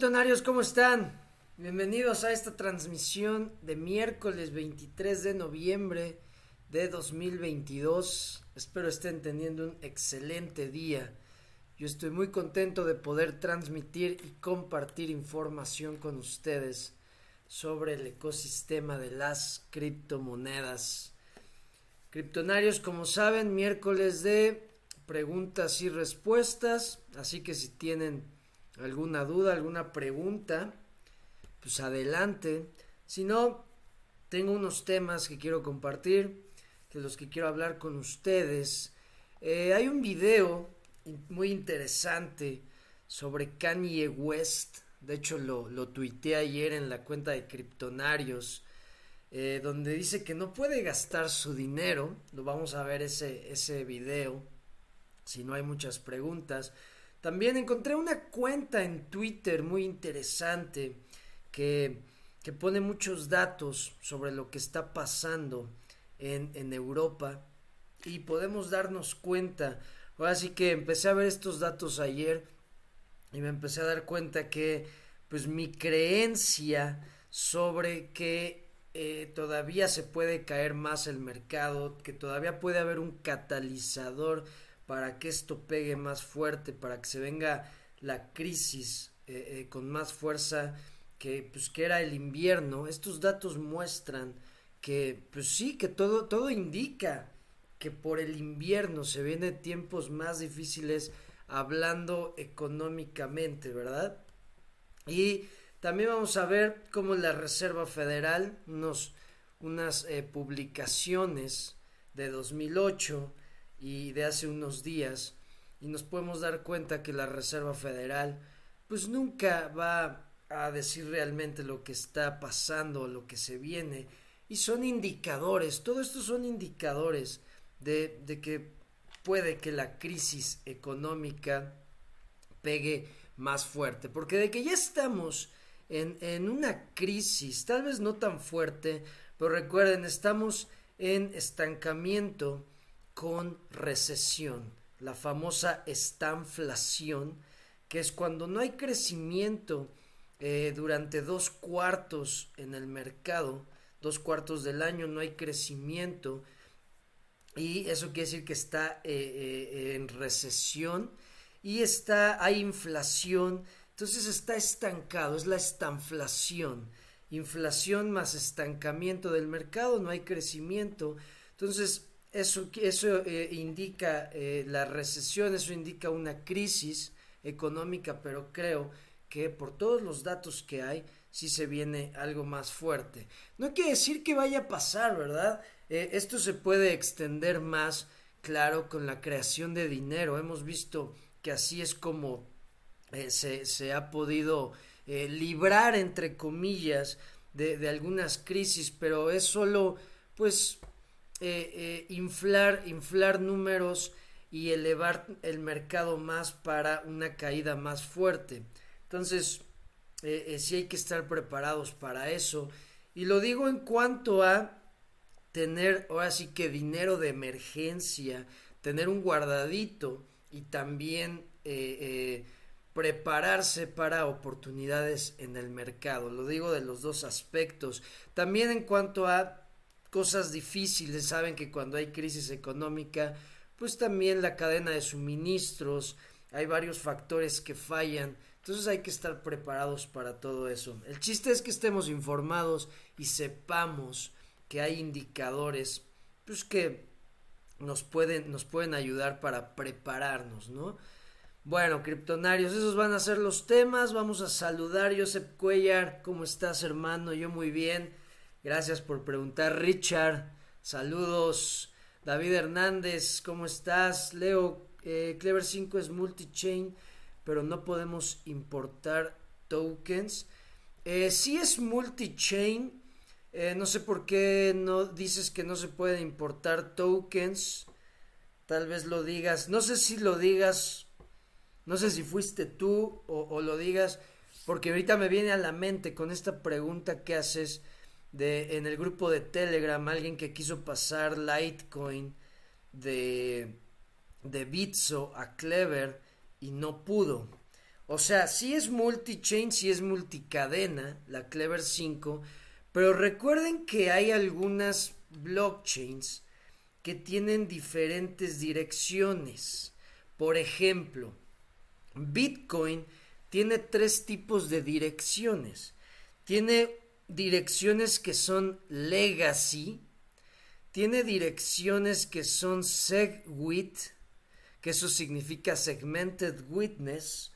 criptonarios? ¿Cómo están? Bienvenidos a esta transmisión de miércoles 23 de noviembre de 2022. Espero estén teniendo un excelente día. Yo estoy muy contento de poder transmitir y compartir información con ustedes sobre el ecosistema de las criptomonedas. Criptonarios, como saben, miércoles de preguntas y respuestas, así que si tienen alguna duda, alguna pregunta, pues adelante. Si no, tengo unos temas que quiero compartir, de los que quiero hablar con ustedes. Eh, hay un video muy interesante sobre Kanye West. De hecho, lo, lo tuiteé ayer en la cuenta de Criptonarios. Eh, donde dice que no puede gastar su dinero. Lo vamos a ver ese, ese video. Si no hay muchas preguntas. También encontré una cuenta en Twitter muy interesante que, que pone muchos datos sobre lo que está pasando en, en Europa y podemos darnos cuenta. Ahora sí que empecé a ver estos datos ayer y me empecé a dar cuenta que pues mi creencia sobre que eh, todavía se puede caer más el mercado, que todavía puede haber un catalizador para que esto pegue más fuerte, para que se venga la crisis eh, eh, con más fuerza que pues que era el invierno. Estos datos muestran que pues sí, que todo todo indica que por el invierno se vienen tiempos más difíciles hablando económicamente, ¿verdad? Y también vamos a ver cómo la Reserva Federal, unos, unas eh, publicaciones de 2008 y de hace unos días y nos podemos dar cuenta que la Reserva Federal pues nunca va a decir realmente lo que está pasando, lo que se viene y son indicadores, todo esto son indicadores de, de que puede que la crisis económica pegue más fuerte, porque de que ya estamos en, en una crisis, tal vez no tan fuerte, pero recuerden, estamos en estancamiento con recesión, la famosa estanflación, que es cuando no hay crecimiento eh, durante dos cuartos en el mercado, dos cuartos del año no hay crecimiento y eso quiere decir que está eh, eh, en recesión y está hay inflación, entonces está estancado, es la estanflación, inflación más estancamiento del mercado, no hay crecimiento, entonces eso, eso eh, indica eh, la recesión, eso indica una crisis económica, pero creo que por todos los datos que hay, sí se viene algo más fuerte. No quiere decir que vaya a pasar, ¿verdad? Eh, esto se puede extender más, claro, con la creación de dinero. Hemos visto que así es como se, se, ha podido librar, entre comillas, de, de algunas crisis, pero es solo, pues, eh, eh, inflar, inflar números y elevar el mercado más para una caída más fuerte. Entonces, eh, eh sí hay que estar preparados para eso. Y lo digo en cuanto a tener ahora sí que dinero de emergencia, tener un guardadito y también prepararse para oportunidades en el mercado. Lo digo de los dos aspectos. También en cuanto a cosas difíciles, saben que cuando hay crisis económica, pues también la cadena de suministros, hay varios factores que fallan, entonces hay que estar preparados para todo eso. El chiste es que estemos informados y sepamos que hay indicadores, pues que nos pueden, nos pueden ayudar para prepararnos, ¿no? Bueno, criptonarios, esos van a ser los temas. Vamos a saludar, Josep Cuellar. ¿Cómo estás, hermano? Yo muy bien. Gracias por preguntar, Richard. Saludos. David Hernández, ¿cómo estás? Leo, eh, Clever 5 es multi-chain, pero no podemos importar tokens. Eh, sí es multi-chain. Eh, no sé por qué no dices que no se puede importar tokens. Tal vez lo digas. No sé si lo digas. No sé si fuiste tú o, o lo digas. Porque ahorita me viene a la mente con esta pregunta que haces de en el grupo de Telegram alguien que quiso pasar Litecoin de de Bitso a Clever y no pudo. O sea, sí es multi-chain, sí es multicadena, la Clever 5, pero recuerden que hay algunas blockchains que tienen diferentes direcciones. Por ejemplo, Bitcoin tiene tres tipos de direcciones. Tiene direcciones que son legacy, tiene direcciones que son segwit, que eso significa segmented witness,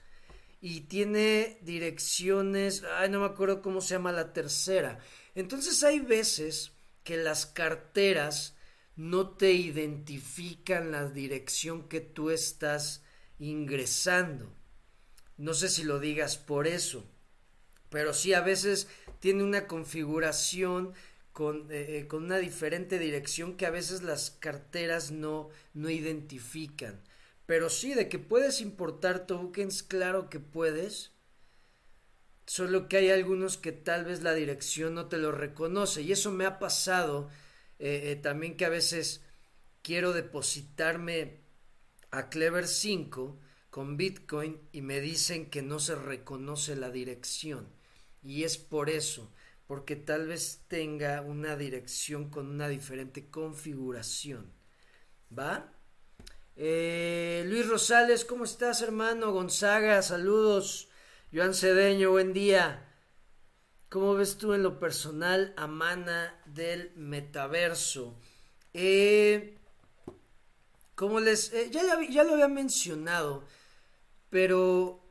y tiene direcciones, ay, no me acuerdo cómo se llama la tercera. Entonces hay veces que las carteras no te identifican la dirección que tú estás ingresando. No sé si lo digas por eso, pero sí a veces tiene una configuración con, eh, eh, con una diferente dirección que a veces las carteras no, no identifican. Pero sí, de que puedes importar tokens, claro que puedes. Solo que hay algunos que tal vez la dirección no te lo reconoce. Y eso me ha pasado eh, también que a veces quiero depositarme a Clever 5 con Bitcoin y me dicen que no se reconoce la dirección. Y es por eso, porque tal vez tenga una dirección con una diferente configuración. ¿Va? Eh, Luis Rosales, ¿cómo estás, hermano? Gonzaga, saludos. Joan Cedeño, buen día. ¿Cómo ves tú en lo personal a Mana del metaverso? Eh, como les. Eh, ya, ya, lo había mencionado, pero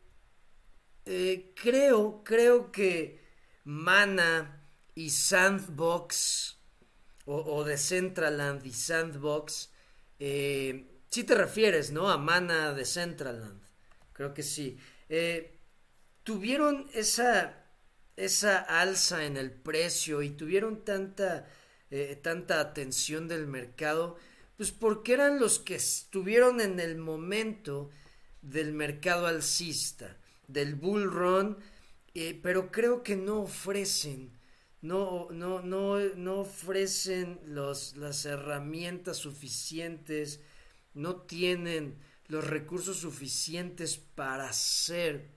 eh, creo, creo que Mana y Sandbox o, o Decentraland y Sandbox, eh, si te refieres, ¿no? A Mana de Centraland, creo que sí. Eh, tuvieron esa, esa alza en el precio y tuvieron tanta, tanta atención del mercado, pues porque eran los que estuvieron en el momento del mercado alcista del bull run, eh, pero creo que no ofrecen, no, no, no, no ofrecen los, las herramientas suficientes, no tienen los recursos suficientes para hacer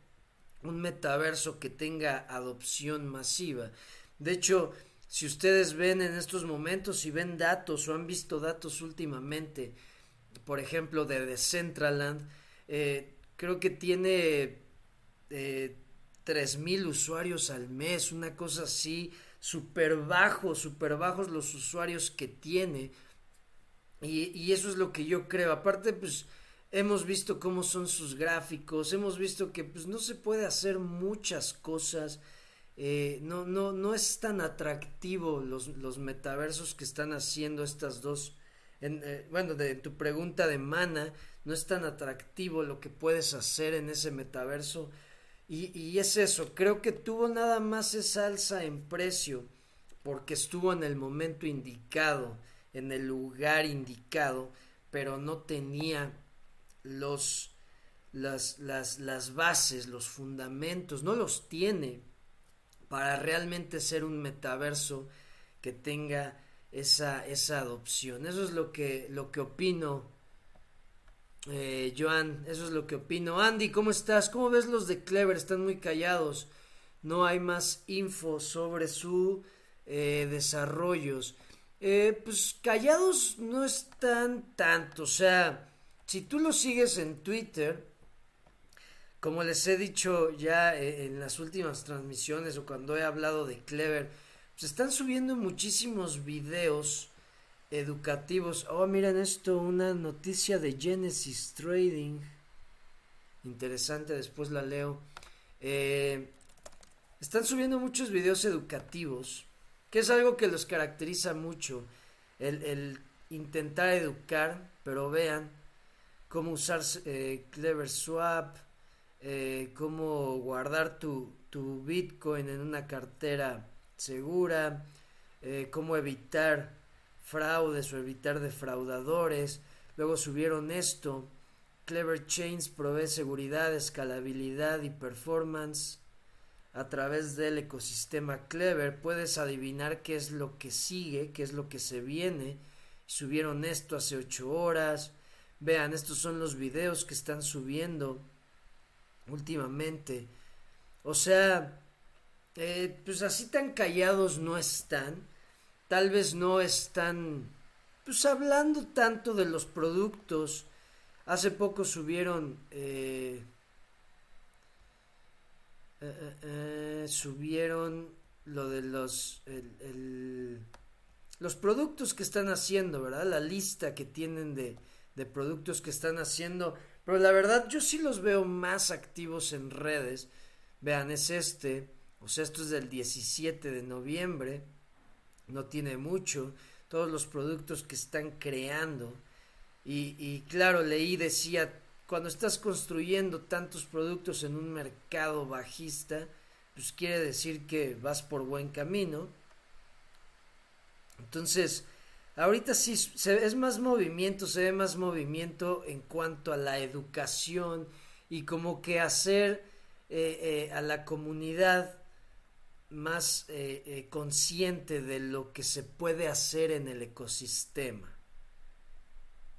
un metaverso que tenga adopción masiva. De hecho, si ustedes ven en estos momentos, si ven datos o han visto datos últimamente, por ejemplo, de Decentraland, eh, creo que tiene eh, tres mil usuarios al mes, una cosa así, súper bajo, súper bajos los usuarios que tiene. Y, eso es lo que yo creo. Aparte, pues hemos visto cómo son sus gráficos, hemos visto que pues no se puede hacer muchas cosas. Eh, no, no, no es tan atractivo los, los metaversos que están haciendo estas dos. En, eh, bueno, de tu pregunta de mana, no es tan atractivo lo que puedes hacer en ese metaverso y, es eso, creo que tuvo nada más esa alza en precio porque estuvo en el momento indicado, en el lugar indicado, pero no tenía los las, las, las bases, los fundamentos, no los tiene para realmente ser un metaverso que tenga esa, esa adopción. Eso es lo que, lo que opino eh, Joan, eso es lo que opino. Andy, ¿cómo estás? ¿Cómo ves los de Clever? Están muy callados. No hay más info sobre su eh, desarrollos. Eh, pues callados no están tanto. O sea, si tú los sigues en Twitter, como les he dicho ya eh, en las últimas transmisiones o cuando he hablado de Clever, pues están subiendo muchísimos videos educativos. Oh, miren esto, una noticia de Genesis Trading. Interesante, después la leo. Eh, están subiendo muchos videos educativos, que es algo que los caracteriza mucho. El, intentar educar, pero vean cómo usar eh, Clever Swap, eh, cómo guardar tu, tu Bitcoin en una cartera segura, cómo evitar fraudes o evitar defraudadores. Luego subieron esto. Clever Chains provee seguridad, escalabilidad y performance a través del ecosistema Clever. Puedes adivinar qué es lo que sigue, qué es lo que se viene. Subieron esto hace 8 horas. Vean, estos son los videos que están subiendo. últimamente. O sea, eh, pues así tan callados no están. Tal vez no están, pues hablando tanto de los productos. Hace poco subieron, eh, eh, subieron lo de los, los productos que están haciendo, ¿verdad? La lista que tienen de, de productos que están haciendo. Pero la verdad yo sí los veo más activos en redes. Vean, es este. O sea, esto es del 17 de noviembre. No tiene mucho. Todos los productos que están creando. Y, claro, leí, decía, cuando estás construyendo tantos productos en un mercado bajista, pues quiere decir que vas por buen camino. Entonces, ahorita sí se, es más movimiento, se ve más movimiento en cuanto a la educación y como que hacer eh, eh, a la comunidad más eh, consciente de lo que se puede hacer en el ecosistema.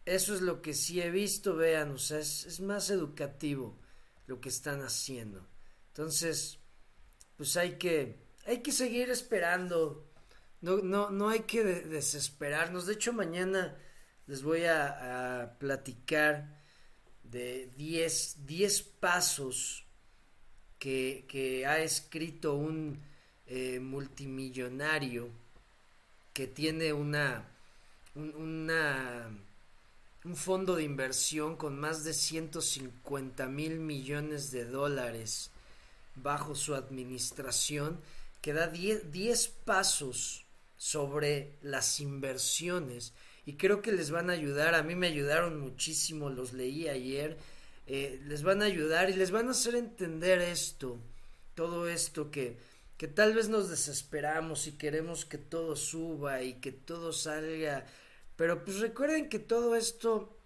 Eso es lo que sí he visto, vean, o sea, es, más educativo lo que están haciendo. Entonces, pues hay que, hay que seguir esperando. No, no, no hay que desesperarnos. De hecho, mañana les voy a, platicar de 10 pasos que, que, ha escrito un eh, multimillonario que tiene una, una, un fondo de inversión con más de 150 mil millones de dólares bajo su administración que da 10 pasos sobre las inversiones. Y creo que les van a ayudar, a mí me ayudaron muchísimo, los leí ayer, eh, les van a ayudar y les van a hacer entender esto, todo esto que, que tal vez nos desesperamos y queremos que todo suba y que todo salga, pero pues recuerden que todo esto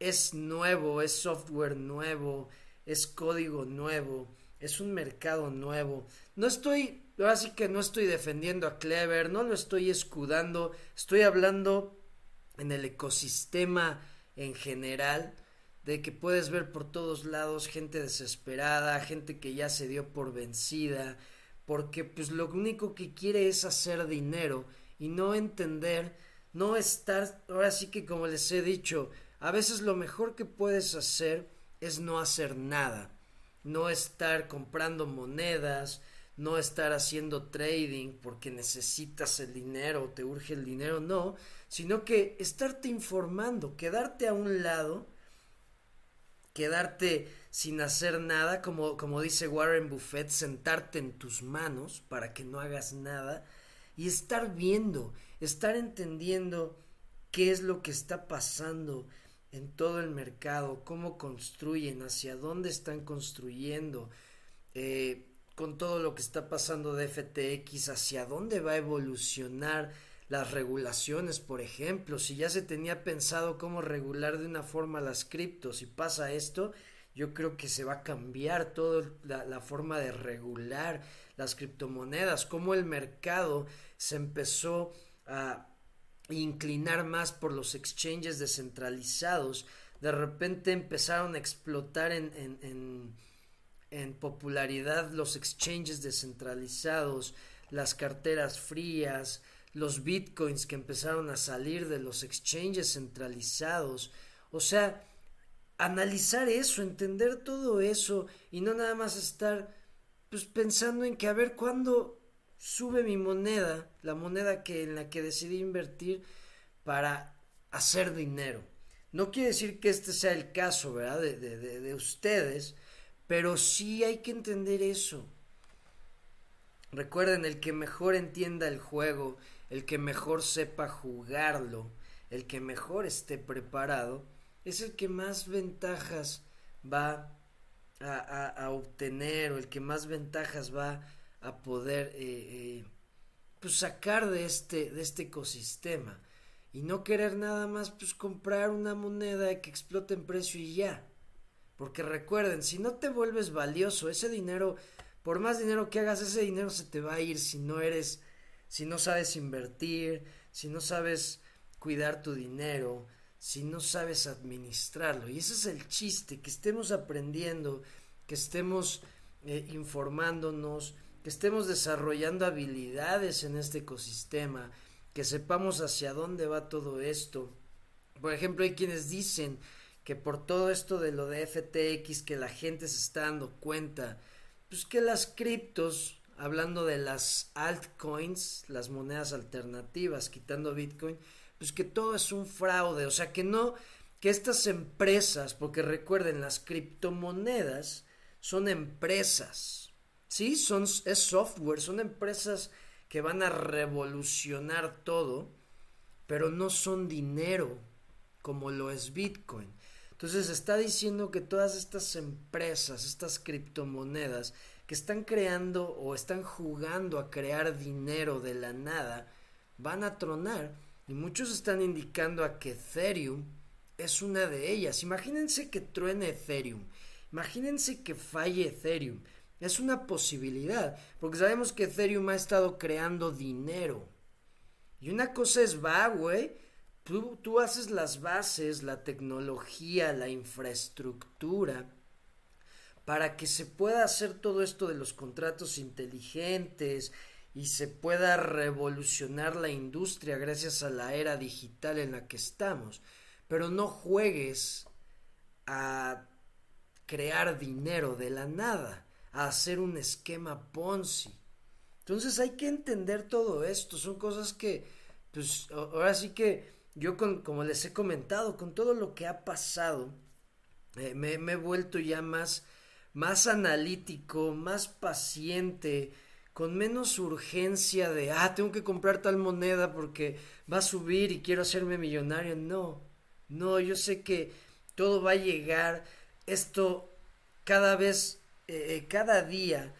es nuevo, es software nuevo, es código nuevo es un mercado nuevo. No estoy, así que no estoy defendiendo a Clever, no lo estoy escudando, estoy hablando en el ecosistema en general, de que puedes ver por todos lados gente desesperada, gente que ya se dio por vencida, porque pues lo único que quiere es hacer dinero y no entender, no estar, ahora sí que como les he dicho, a veces lo mejor que puedes hacer es no hacer nada no estar comprando monedas, no estar haciendo trading porque necesitas el dinero, te urge el dinero, no, sino que estarte informando, quedarte a un lado, quedarte sin hacer nada, como, como dice Warren Buffett, sentarte en tus manos para que no hagas nada y estar viendo, estar entendiendo qué es lo que está pasando en todo el mercado, cómo construyen, hacia dónde están construyendo, eh, con todo lo que está pasando de FTX, hacia dónde va a evolucionar las regulaciones, por ejemplo, si ya se tenía pensado cómo regular de una forma las criptos y pasa esto, yo creo que se va a cambiar toda la, forma de regular las criptomonedas, cómo el mercado se empezó a inclinar más por los exchanges descentralizados, de repente empezaron a explotar en, en, en, popularidad los exchanges descentralizados, las carteras frías, los bitcoins que empezaron a salir de los exchanges centralizados. O sea, analizar eso, entender todo eso y no nada más estar pues pensando en que a ver cuándo sube mi moneda, la moneda que, en la que decidí invertir para hacer dinero. No quiere decir que este sea el caso, ¿verdad? De, de, de, ustedes, pero sí hay que entender eso. Recuerden, el que mejor entienda el juego, el que mejor sepa jugarlo, el que mejor esté preparado, es el que más ventajas va a, obtener o el que más ventajas va a poder eh, eh, pues sacar de este, de este ecosistema y no querer nada más pues comprar una moneda que explote en precio y ya. Porque recuerden, si no te vuelves valioso, ese dinero, por más dinero que hagas, ese dinero se te va a ir si no eres, si no sabes invertir, si no sabes cuidar tu dinero, si no sabes administrarlo. Y ese es el chiste, que estemos aprendiendo que estemos eh, informándonos, que estemos desarrollando habilidades en este ecosistema, que sepamos hacia dónde va todo esto. Por ejemplo, hay quienes dicen que por todo esto de lo de FTX, que la gente se está dando cuenta, pues que las criptos, hablando de las altcoins, las monedas alternativas, quitando Bitcoin, pues que todo es un fraude, o sea que no, que estas empresas, porque recuerden, las criptomonedas son empresas, ¿sí? Son, es software, son empresas que van a revolucionar todo, pero no son dinero como lo es Bitcoin. Entonces está diciendo que todas estas empresas, estas criptomonedas que están creando o están jugando a crear dinero de la nada, van a tronar y muchos están indicando a que Ethereum es una de ellas. Imagínense que truene Ethereum. Imagínense que falle Ethereum. Es una posibilidad, porque sabemos que Ethereum ha estado creando dinero. Y una cosa es va, güey. Tú, tú haces las bases, la tecnología, la infraestructura, para que se pueda hacer todo esto de los contratos inteligentes y se pueda revolucionar la industria gracias a la era digital en la que estamos. Pero no juegues a crear dinero de la nada, a hacer un esquema Ponzi. Entonces hay que entender todo esto, son cosas que, pues ahora sí que yo con, como les he comentado, con todo lo que ha pasado, eh, me, he vuelto ya más, más analítico, más paciente, con menos urgencia de, ah, tengo que comprar tal moneda porque va a subir y quiero hacerme millonario. No, no, yo sé que todo va a llegar. Esto cada vez, eh, eh, cada día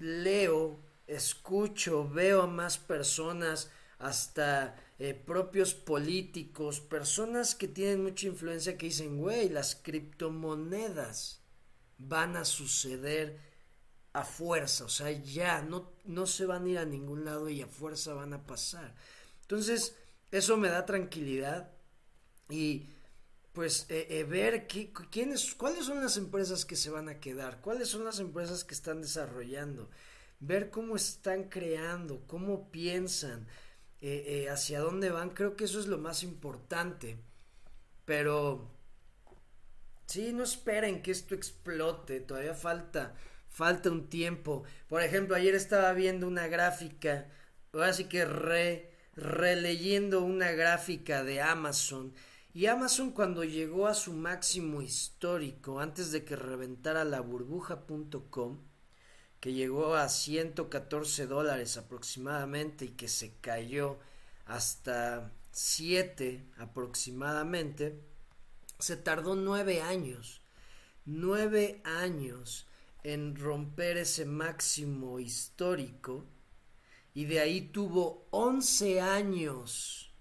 leo, escucho, veo a más personas, hasta eh, propios políticos, personas que tienen mucha influencia que dicen, güey, las criptomonedas van a suceder a fuerza, o sea, ya no, no se van a ir a ningún lado y a fuerza van a pasar. Entonces, eso me da tranquilidad y pues eh, eh, ver quiénes, cuáles son las empresas que se van a quedar, cuáles son las empresas que están desarrollando, ver cómo están creando, cómo piensan, eh, hacia dónde van, creo que eso es lo más importante. Pero sí, no esperen que esto explote, todavía falta, falta un tiempo. Por ejemplo, ayer estaba viendo una gráfica, ahora sí que re, releyendo una gráfica de Amazon y Amazon cuando llegó a su máximo histórico, antes de que reventara la burbuja.com, que llegó a 114 dólares aproximadamente y que se cayó hasta 7 aproximadamente, se tardó 9 años, 9 años en romper ese máximo histórico y de ahí tuvo 11 años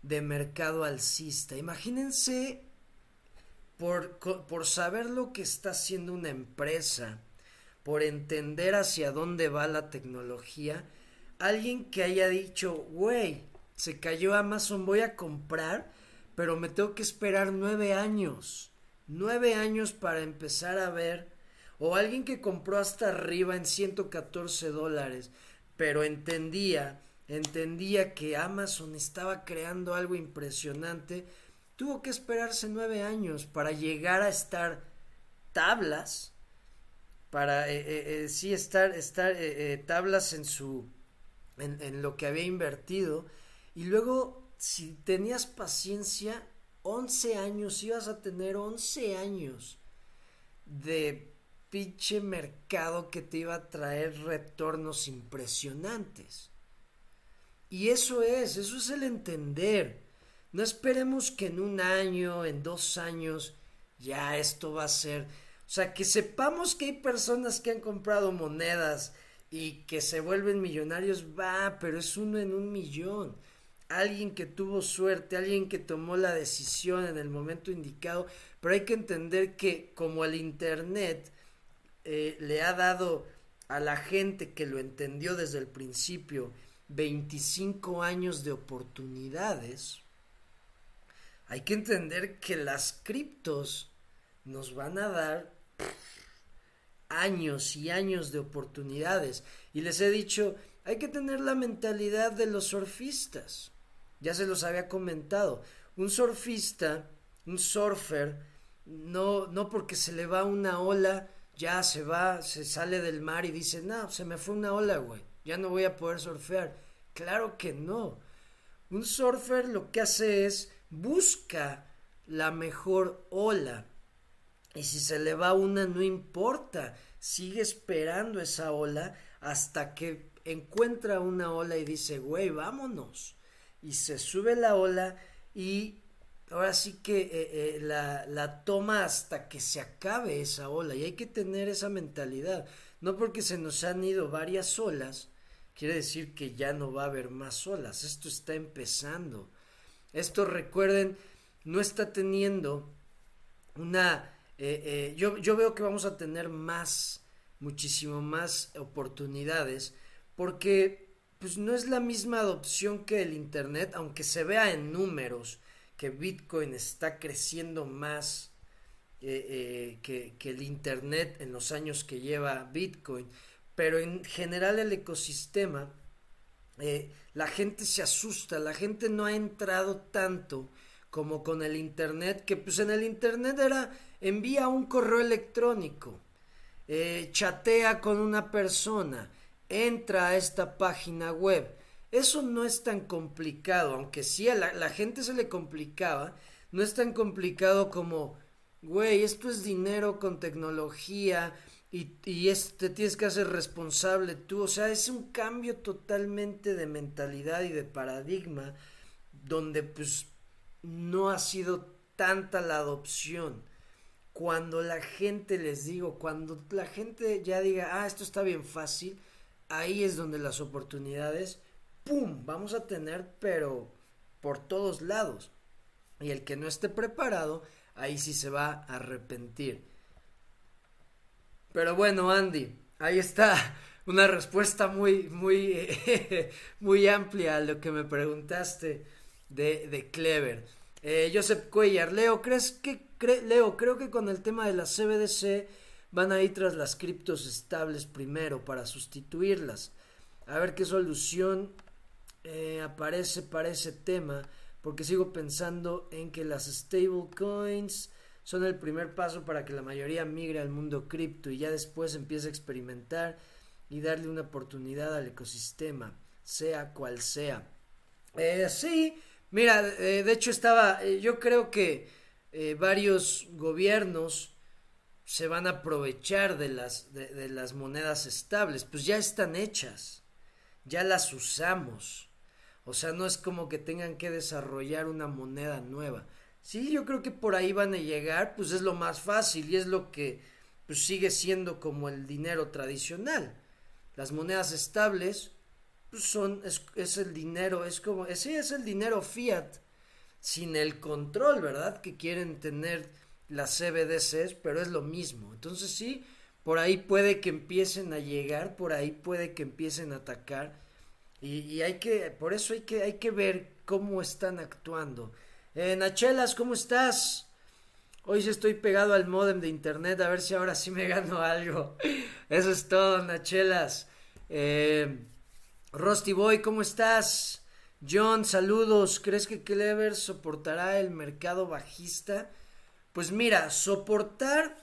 de mercado alcista. Imagínense por, por saber lo que está haciendo una empresa, por entender hacia dónde va la tecnología, alguien que haya dicho, güey, se cayó Amazon, voy a comprar, pero me tengo que esperar nueve años, nueve años para empezar a ver, o alguien que compró hasta arriba en 114 dólares, pero entendía entendía que Amazon estaba creando algo impresionante, tuvo que esperarse nueve años para llegar a estar tablas, para eh, eh, eh, sí estar, estar tablas en su, en, en lo que había invertido, y luego si tenías paciencia, 11 años, ibas a tener 11 años de pinche mercado que te iba a traer retornos impresionantes. Y eso es, eso es el entender. No esperemos que en un año, en dos años, ya esto va a ser. O sea, que sepamos que hay personas que han comprado monedas y que se vuelven millonarios, va, pero es uno en un millón. Alguien que tuvo suerte, alguien que tomó la decisión en el momento indicado, pero hay que entender que como el Internet eh, le ha dado a la gente que lo entendió desde el principio, 25 años de oportunidades, hay que entender que las criptos nos van a dar años y años de oportunidades. Y les he dicho, hay que tener la mentalidad de los surfistas. Ya se los había comentado. Un surfista, un surfer, no, no porque se le va una ola, ya se va, se sale del mar y dice, no, se me fue una ola, güey, ya no voy a poder surfear. Claro que no. Un surfer lo que hace es busca la mejor ola. Y si se le va una, no importa. Sigue esperando esa ola hasta que encuentra una ola y dice, güey, vámonos. Y se sube la ola y ahora sí que eh, eh, la, la toma hasta que se acabe esa ola. Y hay que tener esa mentalidad. No porque se nos han ido varias olas, quiere decir que ya no va a haber más olas. Esto está empezando. Esto, recuerden, no está teniendo una... Eh, eh, yo, yo veo que vamos a tener más, muchísimo más oportunidades, porque pues no es la misma adopción que el Internet, aunque se vea en números que Bitcoin está creciendo más eh, que, que, el Internet en los años que lleva Bitcoin, pero en general el ecosistema, la gente se asusta, la gente no ha entrado tanto como con el internet, que pues en el internet era envía un correo electrónico, eh, chatea con una persona, entra a esta página web. Eso no es tan complicado, aunque sí a la, gente se le complicaba, no es tan complicado como, güey, esto es dinero con tecnología y, y te tienes que hacer responsable tú. O sea, es un cambio totalmente de mentalidad y de paradigma donde pues no ha sido tanta la adopción. Cuando la gente, les digo, cuando la gente ya diga, ah, esto está bien fácil, ahí es donde las oportunidades, ¡pum!, vamos a tener, pero por todos lados. Y el que no esté preparado, ahí sí se va a arrepentir. Pero bueno, Andy, ahí está una respuesta muy, muy, muy amplia a lo que me preguntaste de, de Clever. Eh, Joseph Cuellar, Leo, ¿crees que Leo, creo que con el tema de la CBDC van a ir tras las criptos estables primero para sustituirlas. A ver qué solución eh, aparece para ese tema, porque sigo pensando en que las stablecoins son el primer paso para que la mayoría migre al mundo cripto y ya después empiece a experimentar y darle una oportunidad al ecosistema, sea cual sea. Eh, sí, mira, eh, de hecho estaba, eh, yo creo que varios gobiernos se van a aprovechar de las, de, las monedas estables, pues ya están hechas, ya las usamos. O sea, no es como que tengan que desarrollar una moneda nueva. Sí, yo creo que por ahí van a llegar, pues es lo más fácil y es lo que pues sigue siendo como el dinero tradicional. Las monedas estables pues, son, es, el dinero, es como, sí, es el dinero fiat, sin el control, ¿verdad? Que quieren tener las CBDCs, pero es lo mismo. Entonces sí, por ahí puede que empiecen a llegar, por ahí puede que empiecen a atacar. Y, hay que, por eso hay que, hay que ver cómo están actuando. Eh, Nachelas, ¿cómo estás? Hoy sí estoy pegado al modem de internet, a ver si ahora sí me gano algo. Eso es todo, Nachelas. Eh, Boy, ¿cómo estás? John, saludos. ¿Crees que Clever soportará el mercado bajista? Pues mira, soportar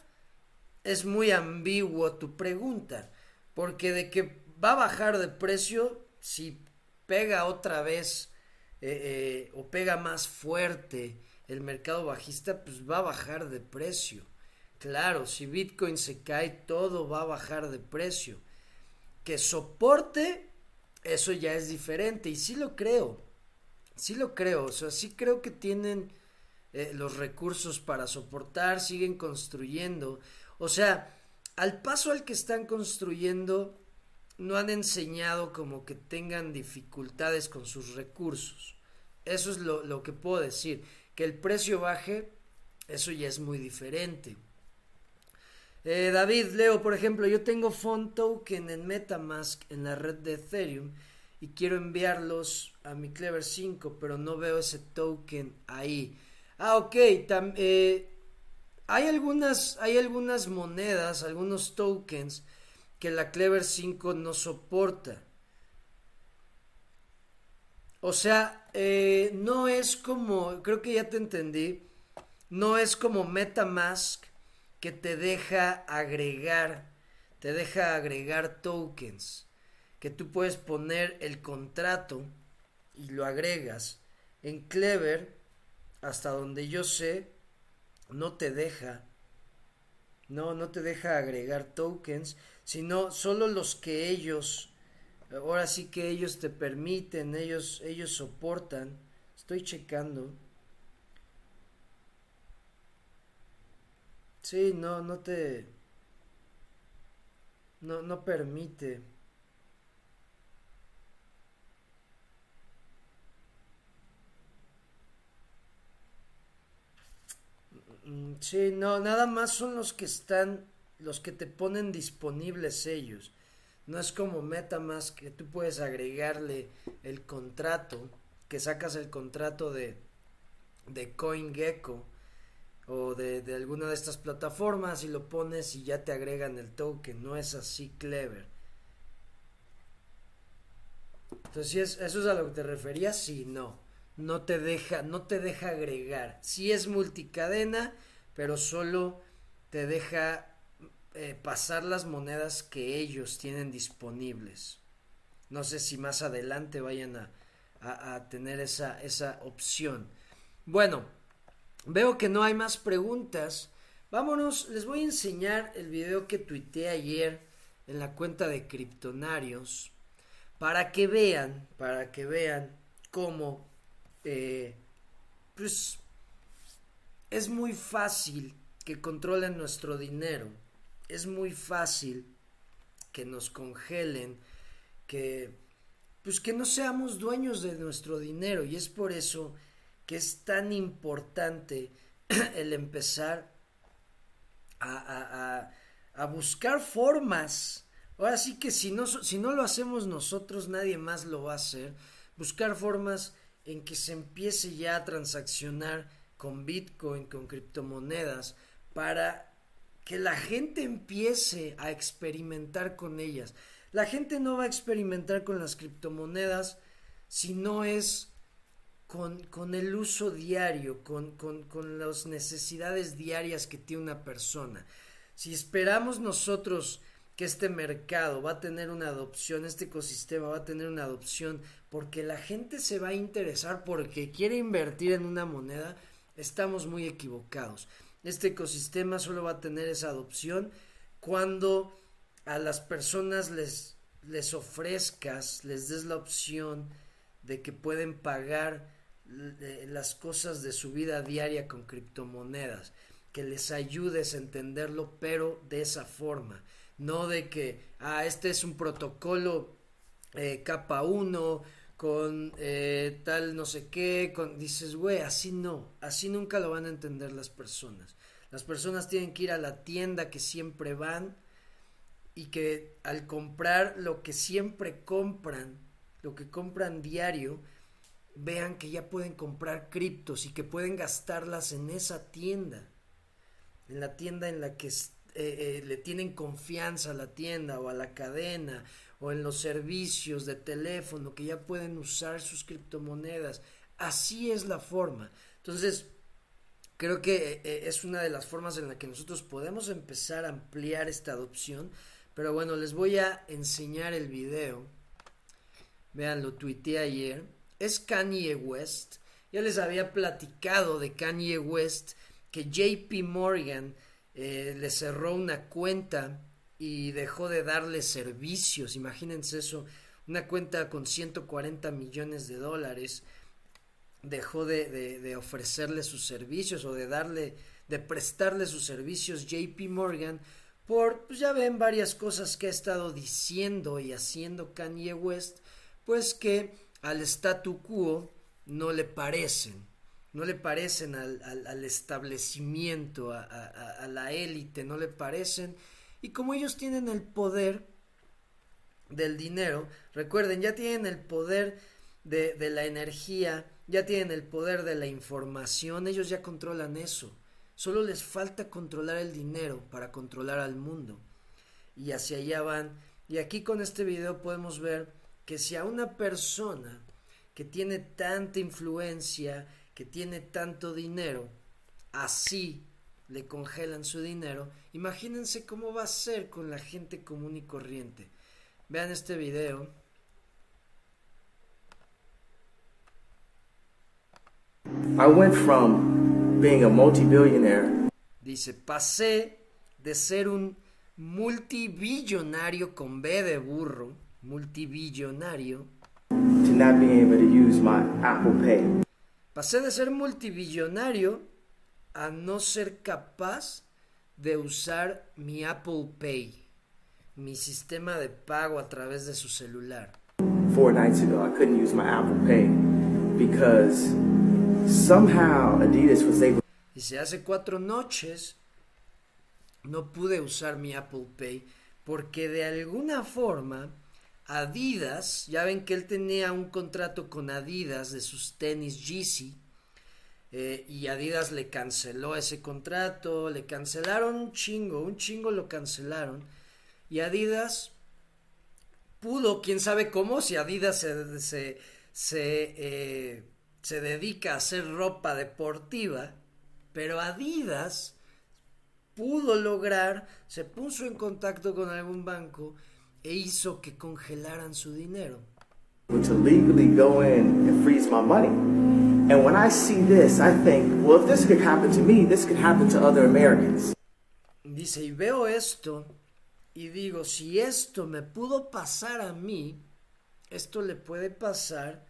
es muy ambiguo tu pregunta, porque de que va a bajar de precio, si pega otra vez eh, eh, o pega más fuerte el mercado bajista, pues va a bajar de precio. Claro, si Bitcoin se cae, todo va a bajar de precio. Que soporte eso ya es diferente y sí lo creo, sí lo creo, o sea, sí creo que tienen eh, los recursos para soportar, siguen construyendo, o sea, al paso al que están construyendo, no han enseñado como que tengan dificultades con sus recursos. Eso es lo, lo que puedo decir. Que el precio baje, eso ya es muy diferente. Eh, David, Leo, por ejemplo, yo tengo Font Token en Metamask en la red de Ethereum y quiero enviarlos a mi Clever 5, pero no veo ese token ahí. Ah, ok. Eh, hay algunas, hay algunas monedas, algunos tokens que la Clever 5 no soporta. O sea, eh, no es como, creo que ya te entendí, no es como Metamask que te deja agregar, te deja agregar tokens, que tú puedes poner el contrato y lo agregas. En Clever, hasta donde yo sé, no te deja, no, no te deja agregar tokens, sino solo los que ellos, ahora sí que ellos te permiten, ellos, ellos soportan. Estoy checando. Sí, no, no te... No, no permite. Mm, sí, no, nada más son los que están, los que te ponen disponibles ellos. No es como MetaMask que tú puedes agregarle el contrato, que sacas el contrato de, de CoinGecko o de, de, alguna de estas plataformas y lo pones y ya te agregan el token. No es así clever. Entonces, si es, ¿eso es a lo que te referías? Sí, no no te deja, no te deja agregar. Sí es multicadena, pero solo te deja eh, pasar las monedas que ellos tienen disponibles. No sé si más adelante vayan a, a, tener esa, esa opción. Bueno, veo que no hay más preguntas. Vámonos, les voy a enseñar el video que tuiteé ayer en la cuenta de Criptonarios para que vean, para que vean cómo eh, pues es muy fácil que controlen nuestro dinero, es muy fácil que nos congelen, que pues que no seamos dueños de nuestro dinero y es por eso que es tan importante el empezar a, buscar formas. Ahora sí que si no, si no lo hacemos nosotros, nadie más lo va a hacer. Buscar formas en que se empiece ya a transaccionar con Bitcoin, con criptomonedas, para que la gente empiece a experimentar con ellas. La gente no va a experimentar con las criptomonedas si no es con, con el uso diario, con, con, con las necesidades diarias que tiene una persona. Si esperamos nosotros que este mercado va a tener una adopción, este ecosistema va a tener una adopción porque la gente se va a interesar porque quiere invertir en una moneda, estamos muy equivocados. Este ecosistema solo va a tener esa adopción cuando a las personas les, les ofrezcas, les des la opción de que pueden pagar eh, las cosas de su vida diaria con criptomonedas, que les ayudes a entenderlo, pero de esa forma, no de que, ah, este es un protocolo eh, capa 1 con eh, tal no sé qué, con, dices, güey, así no, así nunca lo van a entender las personas. Las personas tienen que ir a la tienda que siempre van y que al comprar lo que siempre compran, lo que compran diario, vean que ya pueden comprar criptos y que pueden gastarlas en esa tienda, en la tienda en la que eh, eh, le tienen confianza a la tienda o a la cadena o en los servicios de teléfono que ya pueden usar sus criptomonedas. Así es la forma. Entonces, creo que eh, eh, es una de las formas en la que nosotros podemos empezar a ampliar esta adopción. Pero bueno, les voy a enseñar el video. Vean, lo tuiteé ayer. Es Kanye West. Ya les había platicado de Kanye West que JP Morgan eh, le cerró una cuenta y dejó de darle servicios. Imagínense eso, una cuenta con 140 millones de dólares dejó de, ofrecerle sus servicios o de darle, de prestarle sus servicios JP Morgan por, pues ya ven varias cosas que ha estado diciendo y haciendo Kanye West, pues que al statu quo no le parecen, no le parecen al, al, establecimiento, a la élite, no le parecen y como ellos tienen el poder del dinero, recuerden, ya tienen el poder de, de la energía, ya tienen el poder de la información, ellos ya controlan eso. Solo les falta controlar el dinero para controlar al mundo. Y hacia allá van. Y aquí con este video podemos ver que si a una persona que tiene tanta influencia, que tiene tanto dinero, así le congelan su dinero, imagínense cómo va a ser con la gente común y corriente. Vean este video. I went from being a multi-billionaire. Dice, pasé de ser un multibillonario con B de burro, multibillonario, to not being able to use my Apple Pay. Pasé de ser multibillonario a no ser capaz de usar mi Apple Pay, mi sistema de pago a través de su celular. Four nights ago, I couldn't use my Apple Pay because somehow Adidas was able. Dice, hace cuatro noches no pude usar mi Apple Pay porque de alguna forma Adidas, ya ven que él tenía un contrato con Adidas de sus tenis Yeezy eh, y Adidas le canceló ese contrato, le cancelaron un chingo, un chingo lo cancelaron y Adidas pudo, quién sabe cómo, si Adidas se, se, se, eh, se dedica a hacer ropa deportiva, pero Adidas pudo lograr, se puso en contacto con algún banco e hizo que congelaran su dinero. To legally go in and freeze my money. And when I see this, I think, well, if this could happen to me, this could happen to other Americans. Dice, y veo esto y digo, si esto me pudo pasar a mí, esto le puede pasar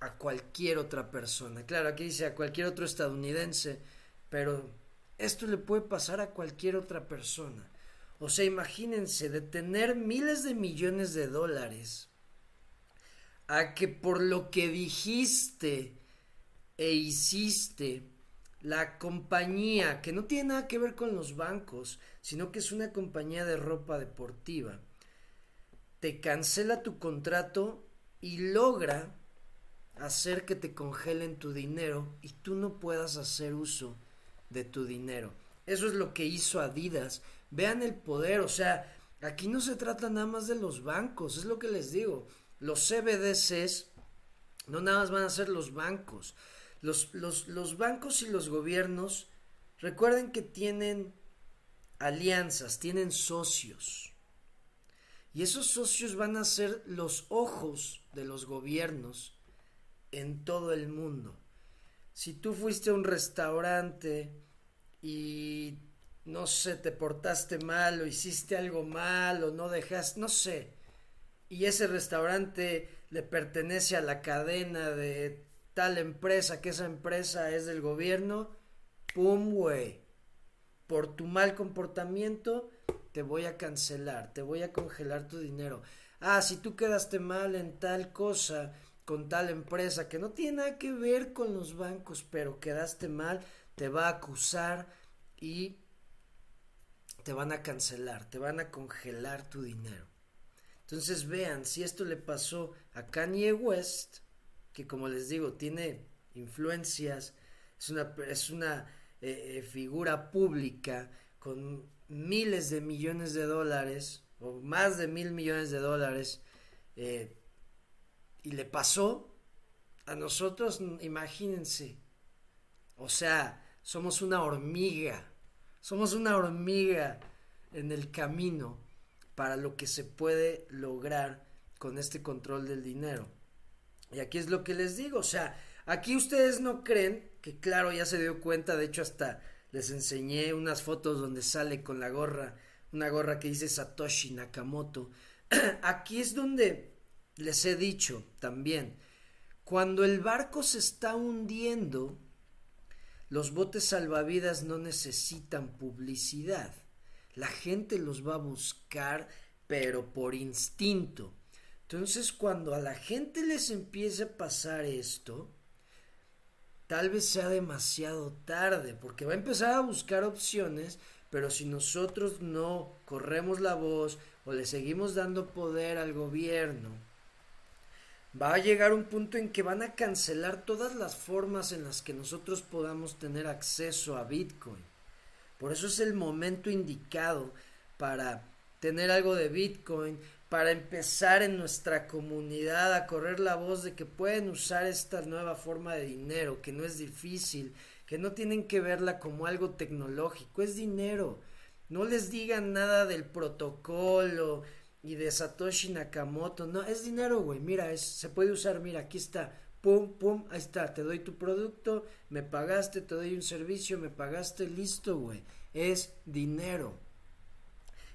a cualquier otra persona. Claro, aquí dice a cualquier otro estadounidense, pero esto le puede pasar a cualquier otra persona. O sea, imagínense de tener miles de millones de dólares a que por lo que dijiste e hiciste, la compañía, que no tiene nada que ver con los bancos, sino que es una compañía de ropa deportiva, te cancela tu contrato y logra hacer que te congelen tu dinero y tú no puedas hacer uso de tu dinero. Eso es lo que hizo Adidas Vean el poder, o sea, aquí no se trata nada más de los bancos, es lo que les digo. Los CBDCs no nada más van a ser los bancos. Los, los, los bancos y los gobiernos, recuerden que tienen alianzas, tienen socios. Y esos socios van a ser los ojos de los gobiernos en todo el mundo. Si tú fuiste a un restaurante y no sé, te portaste mal o hiciste algo mal o no dejas, no sé. Y ese restaurante le pertenece a la cadena de tal empresa, que esa empresa es del gobierno, pum, güey. Por tu mal comportamiento te voy a cancelar, te voy a congelar tu dinero. Ah, si tú quedaste mal en tal cosa con tal empresa que no tiene nada que ver con los bancos, pero quedaste mal, te va a acusar y te van a cancelar, te van a congelar tu dinero. Entonces vean, si esto le pasó a Kanye West, que como les digo, tiene influencias, es una, es una eh, eh, figura pública con miles de millones de dólares, o más de mil millones de dólares, eh, y le pasó a nosotros, imagínense, o sea, somos una hormiga somos una hormiga en el camino para lo que se puede lograr con este control del dinero. Y aquí es lo que les digo, o sea, aquí ustedes no creen que claro, ya se dio cuenta, de hecho hasta les enseñé unas fotos donde sale con la gorra, una gorra que dice Satoshi Nakamoto. aquí es donde les he dicho también, cuando el barco se está hundiendo, los botes salvavidas no necesitan publicidad. La gente los va a buscar, pero por instinto. Entonces, cuando a la gente les empiece a pasar esto, tal vez sea demasiado tarde, porque va a empezar a buscar opciones, pero si nosotros no corremos la voz o le seguimos dando poder al gobierno, va a llegar un punto en que van a cancelar todas las formas en las que nosotros podamos tener acceso a Bitcoin. Por eso es el momento indicado para tener algo de Bitcoin, para empezar en nuestra comunidad a correr la voz de que pueden usar esta nueva forma de dinero, que no es difícil, que no tienen que verla como algo tecnológico, es dinero. No les digan nada del protocolo y de Satoshi Nakamoto, no, es dinero, güey, mira, es, se puede usar, mira, aquí está, pum, pum, ahí está, te doy tu producto, me pagaste, te doy un servicio, me pagaste, listo, güey, es dinero.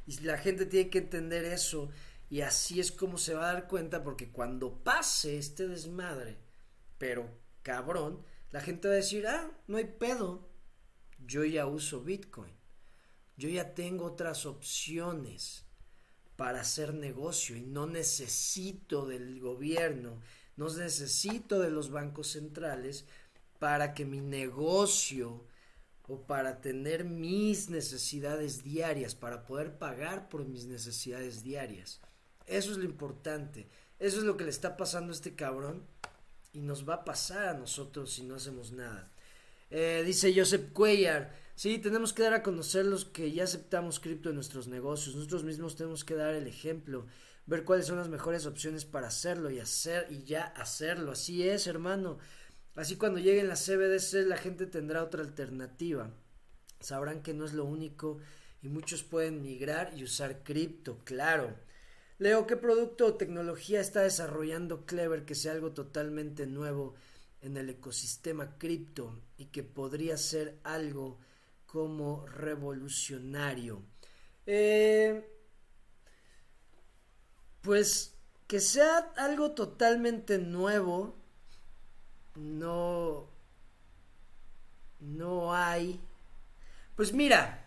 Y la gente tiene que entender eso y así es como se va a dar cuenta porque cuando pase este desmadre, pero cabrón, la gente va a decir, ah, no hay pedo, yo ya uso Bitcoin, yo ya tengo otras opciones para hacer negocio y no necesito del gobierno, no necesito de los bancos centrales para que mi negocio o para tener mis necesidades diarias, para poder pagar por mis necesidades diarias. Eso es lo importante. Eso es lo que le está pasando a este cabrón y nos va a pasar a nosotros si no hacemos nada. Eh, dice Joseph Cuellar, sí, tenemos que dar a conocer los que ya aceptamos cripto en nuestros negocios. Nosotros mismos tenemos que dar el ejemplo, ver cuáles son las mejores opciones para hacerlo y hacer y ya hacerlo. Así es, hermano. Así cuando lleguen las CBDC la gente tendrá otra alternativa. Sabrán que no es lo único y muchos pueden migrar y usar cripto, claro. Leo, ¿qué producto o tecnología está desarrollando Clever que sea algo totalmente nuevo en el ecosistema cripto y que podría ser algo como revolucionario? Eh, pues que sea algo totalmente nuevo no no hay pues mira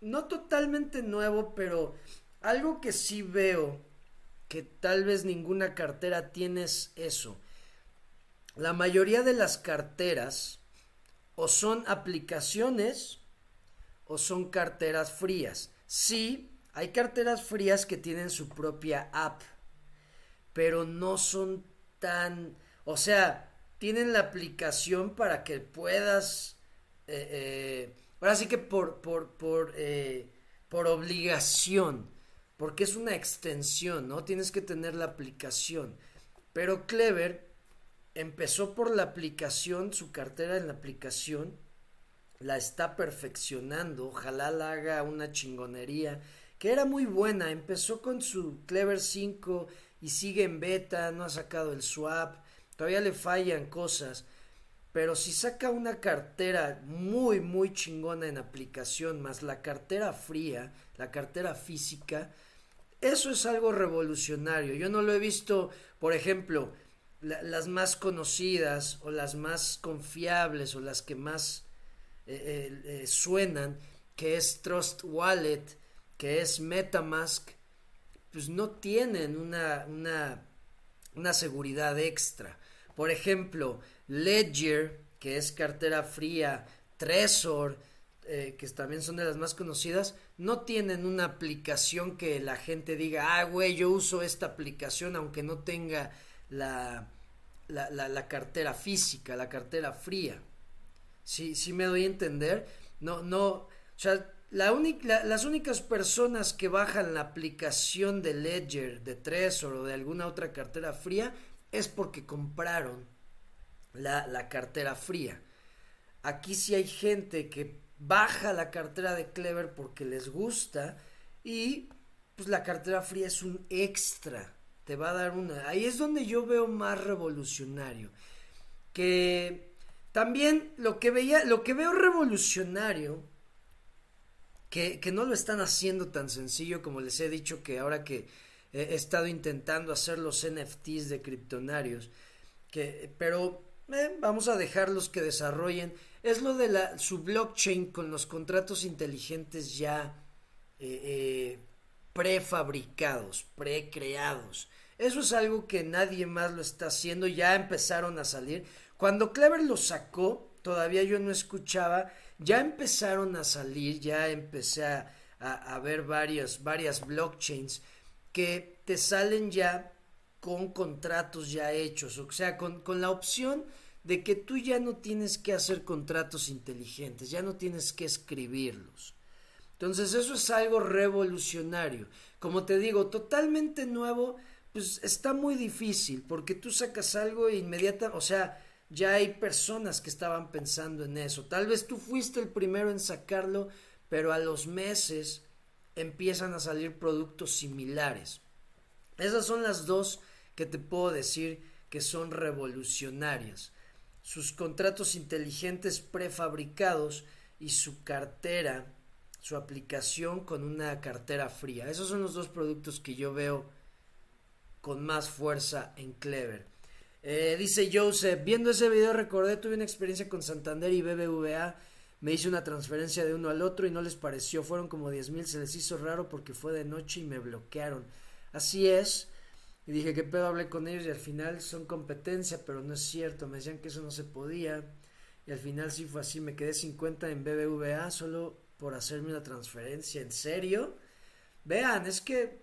no totalmente nuevo pero algo que sí veo que tal vez ninguna cartera tiene es eso. La mayoría de las carteras o son aplicaciones o son carteras frías. Sí hay carteras frías que tienen su propia app pero no son tan o sea tienen la aplicación para que puedas, eh, eh, ahora sí que por, por, por, eh, por obligación, porque es una extensión, ¿no? Tienes que tener la aplicación. Pero Clever empezó por la aplicación, su cartera en la aplicación, la está perfeccionando, ojalá la haga una chingonería, que era muy buena, empezó con su Clever 5 y sigue en beta, no ha sacado el swap, todavía le fallan cosas, pero si saca una cartera muy, muy chingona en aplicación, más la cartera fría, la cartera física, eso es algo revolucionario. Yo no lo he visto, por ejemplo, las más conocidas o las más confiables o las que más eh, eh, eh, suenan, que es Trust Wallet, que es Metamask, pues no tienen una, una, una seguridad extra. Por ejemplo, Ledger, que es cartera fría, Trezor, que también son de las más conocidas, no tienen una aplicación que la gente diga, ah, güey, yo uso esta aplicación aunque no tenga la, la, cartera física, la cartera fría. Sí, sí me doy a entender. No, no, o sea, la las únicas personas que bajan la aplicación de Ledger, de Trezor o de alguna otra cartera fría es porque compraron la, cartera fría. Aquí sí hay gente que baja la cartera de Clever porque les gusta y pues la cartera fría es un extra. Te va a dar una. Ahí es donde yo veo más revolucionario. Que también lo que veía, lo que veo revolucionario, que, que no lo están haciendo tan sencillo como les he dicho que ahora que he estado intentando hacer los NFTs de criptonarios, que, pero eh, vamos a dejarlos que desarrollen. Es lo de la, su blockchain con los contratos inteligentes ya eh, eh, prefabricados, precreados. Eso es algo que nadie más lo está haciendo, ya empezaron a salir. Cuando Clever lo sacó, todavía yo no escuchaba, ya empezaron a salir, ya empecé a, a, ver varias, varias blockchains que te salen ya con contratos ya hechos, o sea, con, con la opción de que tú ya no tienes que hacer contratos inteligentes, ya no tienes que escribirlos. Entonces eso es algo revolucionario. Como te digo, totalmente nuevo, pues está muy difícil porque tú sacas algo e inmediata, o sea, ya hay personas que estaban pensando en eso. Tal vez tú fuiste el primero en sacarlo, pero a los meses empiezan a salir productos similares. Esas son las dos que te puedo decir que son revolucionarias. Sus contratos inteligentes prefabricados y su cartera, su aplicación con una cartera fría. Esos son los dos productos que yo veo con más fuerza en Clever. Eh, dice Joseph, viendo ese video recordé, tuve una experiencia con Santander y BBVA, me hice una transferencia de uno al otro y no les pareció, fueron como 10 mil, se les hizo raro porque fue de noche y me bloquearon. Así es, y dije, ¿qué pedo? Hablé con ellos y al final son competencia, pero no es cierto, me decían que eso no se podía y al final sí fue así, me quedé 50 en BBVA solo por hacerme una transferencia, ¿en serio? Vean, es que,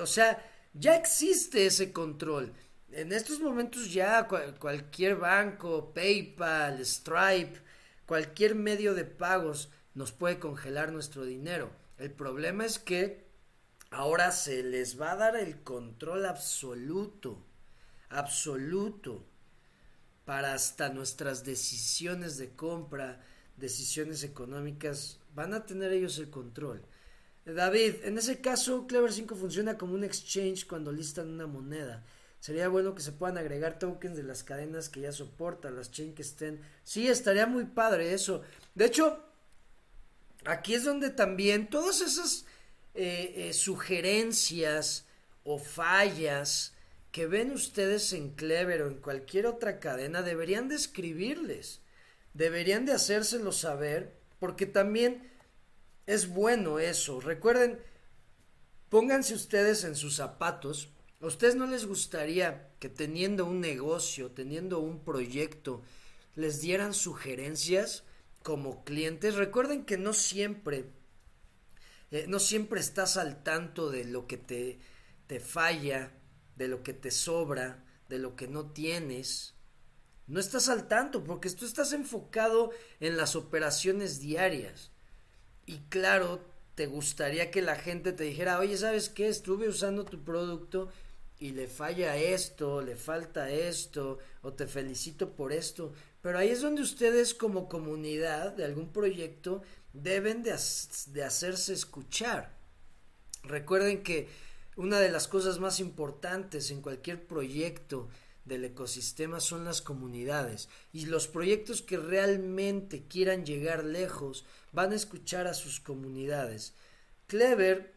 o sea, ya existe ese control. En estos momentos ya cualquier banco, PayPal, Stripe, cualquier medio de pagos nos puede congelar nuestro dinero. El problema es que ahora se les va a dar el control absoluto, absoluto, para hasta nuestras decisiones de compra, decisiones económicas, van a tener ellos el control. David, en ese caso, Clever 5 funciona como un exchange cuando listan una moneda. Sería bueno que se puedan agregar tokens de las cadenas que ya soportan, las chains que estén. Sí, estaría muy padre eso. De hecho, aquí es donde también todas esas eh, eh, sugerencias o fallas que ven ustedes en Clever o en cualquier otra cadena deberían de escribirles. Deberían de hacérselo saber porque también es bueno eso. Recuerden, pónganse ustedes en sus zapatos. ¿A ustedes no les gustaría que teniendo un negocio, teniendo un proyecto, les dieran sugerencias como clientes? Recuerden que no siempre, eh, no siempre estás al tanto de lo que te, te falla, de lo que te sobra, de lo que no tienes. No estás al tanto porque tú estás enfocado en las operaciones diarias. Y claro, te gustaría que la gente te dijera, oye, ¿sabes qué? Estuve usando tu producto y le falla esto, le falta esto, o te felicito por esto. Pero ahí es donde ustedes como comunidad de algún proyecto deben de, de hacerse escuchar. Recuerden que una de las cosas más importantes en cualquier proyecto del ecosistema son las comunidades y los proyectos que realmente quieran llegar lejos van a escuchar a sus comunidades. Clever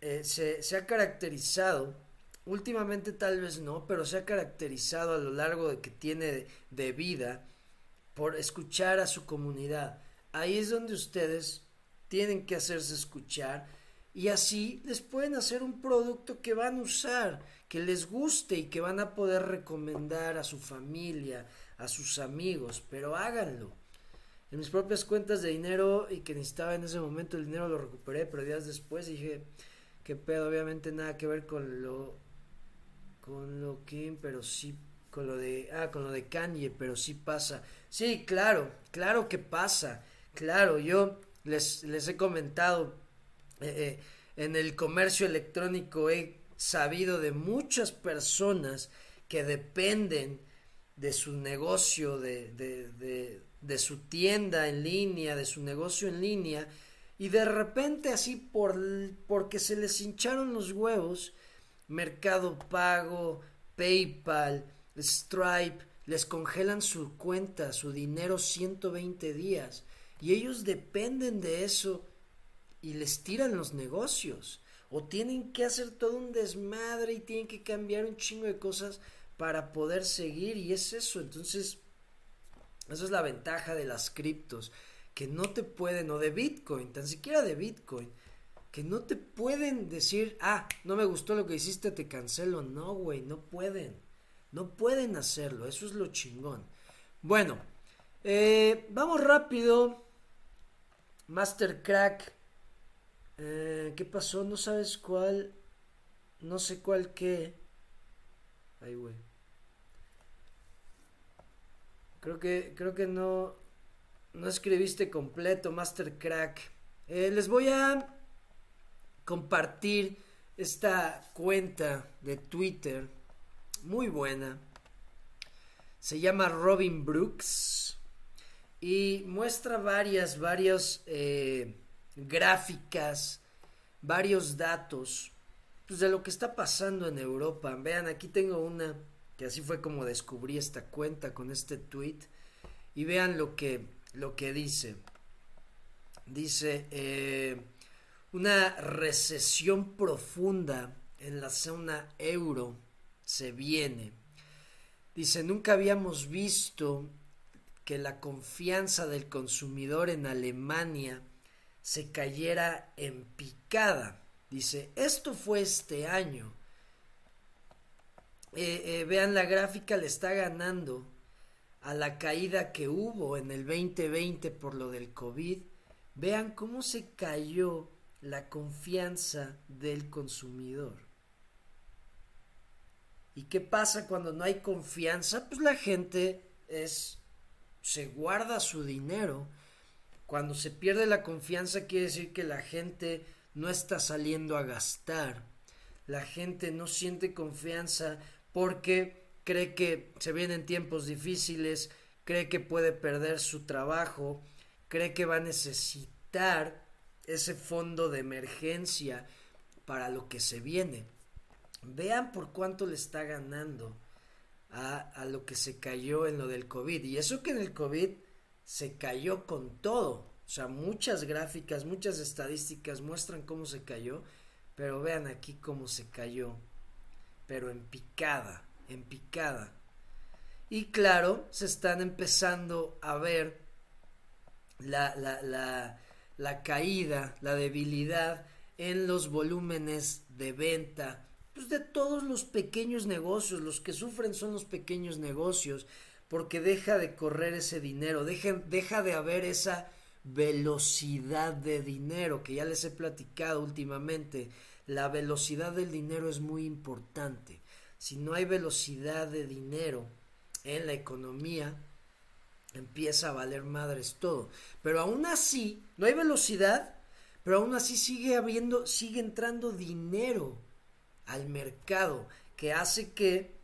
eh, se, ha caracterizado, últimamente tal vez no, pero se ha caracterizado a lo largo de que tiene de vida por escuchar a su comunidad. Ahí es donde ustedes tienen que hacerse escuchar y así les pueden hacer un producto que van a usar, que les guste y que van a poder recomendar a su familia, a sus amigos, pero háganlo. En mis propias cuentas de dinero y que necesitaba en ese momento el dinero lo recuperé, pero días después dije, que pedo, obviamente nada que ver con lo con lo que, pero sí con lo de ah, con lo de Kanye, pero sí pasa. Sí, claro, claro que pasa. Claro, yo les les he comentado eh, eh, en el comercio electrónico he sabido de muchas personas que dependen de su negocio, de, de, de, su tienda en línea, de su negocio en línea, y de repente así por, porque se les hincharon los huevos, Mercado Pago, PayPal, Stripe, les congelan su cuenta, su dinero 120 días, y ellos dependen de eso y les tiran los negocios. O tienen que hacer todo un desmadre y tienen que cambiar un chingo de cosas para poder seguir. Y es eso. Entonces, eso es la ventaja de las criptos. Que no te pueden, o de Bitcoin, tan siquiera de Bitcoin, que no te pueden decir, ah, no me gustó lo que hiciste, te cancelo. No, güey, no pueden. No pueden hacerlo. Eso es lo chingón. Bueno, eh, vamos rápido. Mastercrack eh, ¿Qué pasó? No sabes cuál. No sé cuál qué. Ahí, güey. Creo que, creo que no, no escribiste completo, Master Crack. Eh, les voy a compartir esta cuenta de Twitter muy buena. Se llama Robin Brooks y muestra varias, varias eh, gráficas, varios datos pues, de lo que está pasando en Europa. Vean, aquí tengo una que así fue como descubrí esta cuenta con este tweet y vean lo que, lo que dice. Dice, eh, una recesión profunda en la zona euro se viene. Dice, nunca habíamos visto que la confianza del consumidor en Alemania se cayera en picada. Dice, esto fue este año. Eh, eh, vean la gráfica, le está ganando a la caída que hubo en el 2020 por lo del COVID. Vean cómo se cayó la confianza del consumidor. ¿Y qué pasa cuando no hay confianza? Pues la gente es se guarda su dinero. Cuando se pierde la confianza quiere decir que la gente no está saliendo a gastar. La gente no siente confianza porque cree que se vienen tiempos difíciles, cree que puede perder su trabajo, cree que va a necesitar ese fondo de emergencia para lo que se viene. Vean por cuánto le está ganando a, lo que se cayó en lo del COVID. Y eso que en el COVID se cayó con todo. O sea, muchas gráficas, muchas estadísticas muestran cómo se cayó, pero vean aquí cómo se cayó. Pero en picada, en picada. Y claro, se están empezando a ver la, la, la, la caída, la debilidad en los volúmenes de venta pues de todos los pequeños negocios. Los que sufren son los pequeños negocios porque deja de correr ese dinero, deja, deja de haber esa velocidad de dinero que ya les he platicado últimamente. La velocidad del dinero es muy importante. Si no hay velocidad de dinero en la economía, empieza a valer madres todo. Pero aún así, no hay velocidad, pero aún así sigue habiendo, sigue entrando dinero al mercado que hace que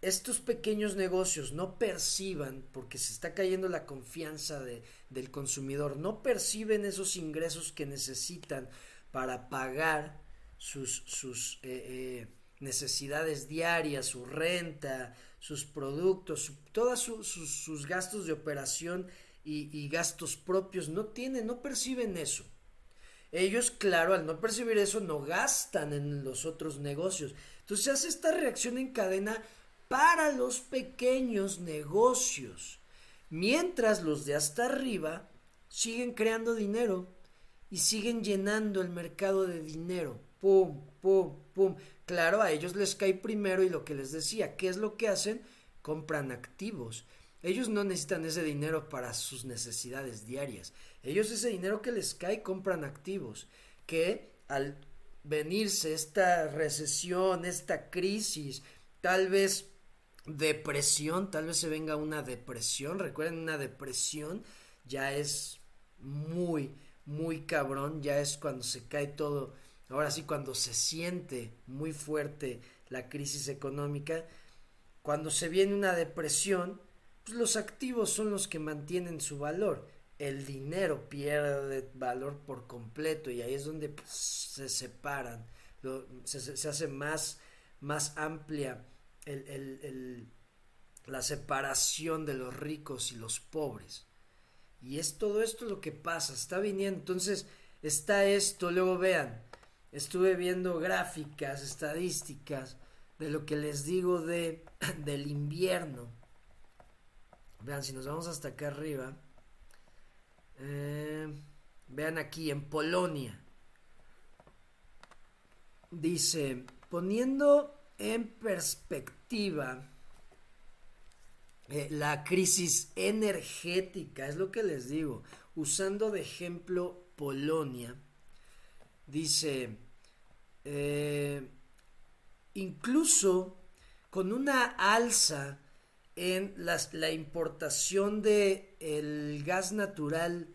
estos pequeños negocios no perciban, porque se está cayendo la confianza de, del consumidor, no perciben esos ingresos que necesitan para pagar sus, sus eh, eh, necesidades diarias, su renta, sus productos, todos sus, gastos de operación y, y gastos propios, no tienen, no perciben eso. Ellos, claro, al no percibir eso, no gastan en los otros negocios. Entonces se hace esta reacción en cadena para los pequeños negocios, mientras los de hasta arriba siguen creando dinero y siguen llenando el mercado de dinero. Pum, pum, pum. Claro, a ellos les cae primero y lo que les decía, ¿qué es lo que hacen? Compran activos. Ellos no necesitan ese dinero para sus necesidades diarias. Ellos ese dinero que les cae compran activos que al venirse esta recesión, esta crisis, tal vez depresión, tal vez se venga una depresión. Recuerden, una depresión ya es muy, muy cabrón, ya es cuando se cae todo. Ahora sí, cuando se siente muy fuerte la crisis económica, cuando se viene una depresión, pues, los activos son los que mantienen su valor. El dinero pierde valor por completo y ahí es donde pues, se separan, se, hace más, más amplia la separación de los ricos y los pobres. Y es todo esto lo que pasa, está viniendo. Entonces está esto, luego vean, estuve viendo gráficas, estadísticas de lo que les digo de, del invierno Vean, si nos vamos hasta acá arriba. Eh, vean aquí, en Polonia. Dice, poniendo en perspectiva eh, la crisis energética, es lo que les digo, usando de ejemplo Polonia, dice, eh, incluso con una alza en la importación de el gas natural.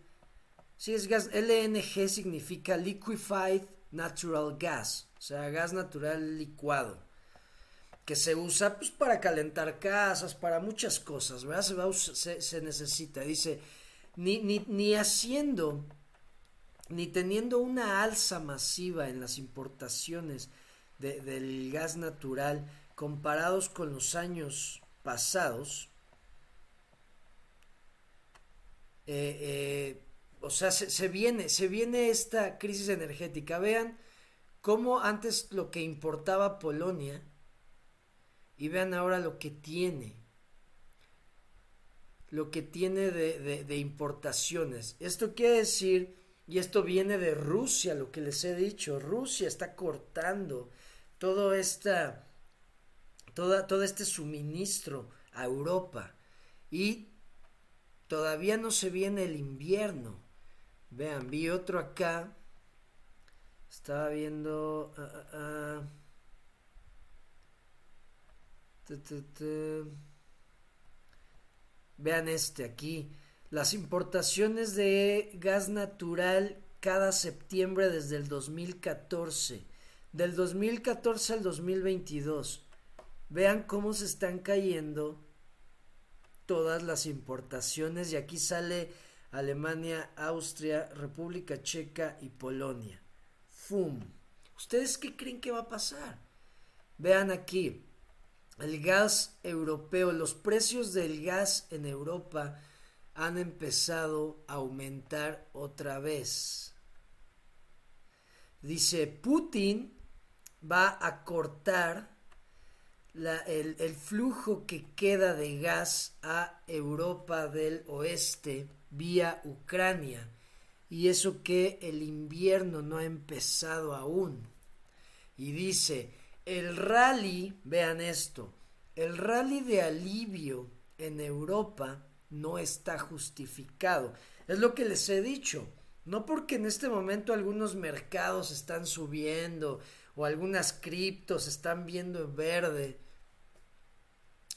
Sí, es gas, LNG significa Liquefied Natural Gas, o sea, gas natural licuado, que se usa pues, para calentar casas, para muchas cosas, ¿verdad? Se, necesita, dice, ni, ni haciendo, ni teniendo una alza masiva en las importaciones del gas natural comparados con los años pasados, eh, eh, o sea, se, viene, se viene esta crisis energética. Vean cómo antes lo que importaba Polonia y vean ahora lo que tiene. Lo que tiene de, de importaciones. Esto quiere decir, y esto viene de Rusia, lo que les he dicho, Rusia está cortando todo esta todo este suministro a Europa y todavía no se viene el invierno. Vean, vi otro acá. Estaba viendo... Ah, ah, ah. Vean este aquí. Las importaciones de gas natural cada septiembre desde el 2014. Del 2014 al 2022. Vean cómo se están cayendo todas las importaciones y aquí sale Alemania, Austria, República Checa y Polonia. ¡Fum! ¿Ustedes qué creen que va a pasar? Vean aquí, el gas europeo, los precios del gas en Europa han empezado a aumentar otra vez. Dice, Putin va a cortar el, flujo que queda de gas a Europa del Oeste vía Ucrania. Y eso que el invierno no ha empezado aún. Y dice, el rally, vean esto, el rally de alivio en Europa no está justificado. Es lo que les he dicho. No porque en este momento algunos mercados están subiendo o algunas criptos están viendo en verde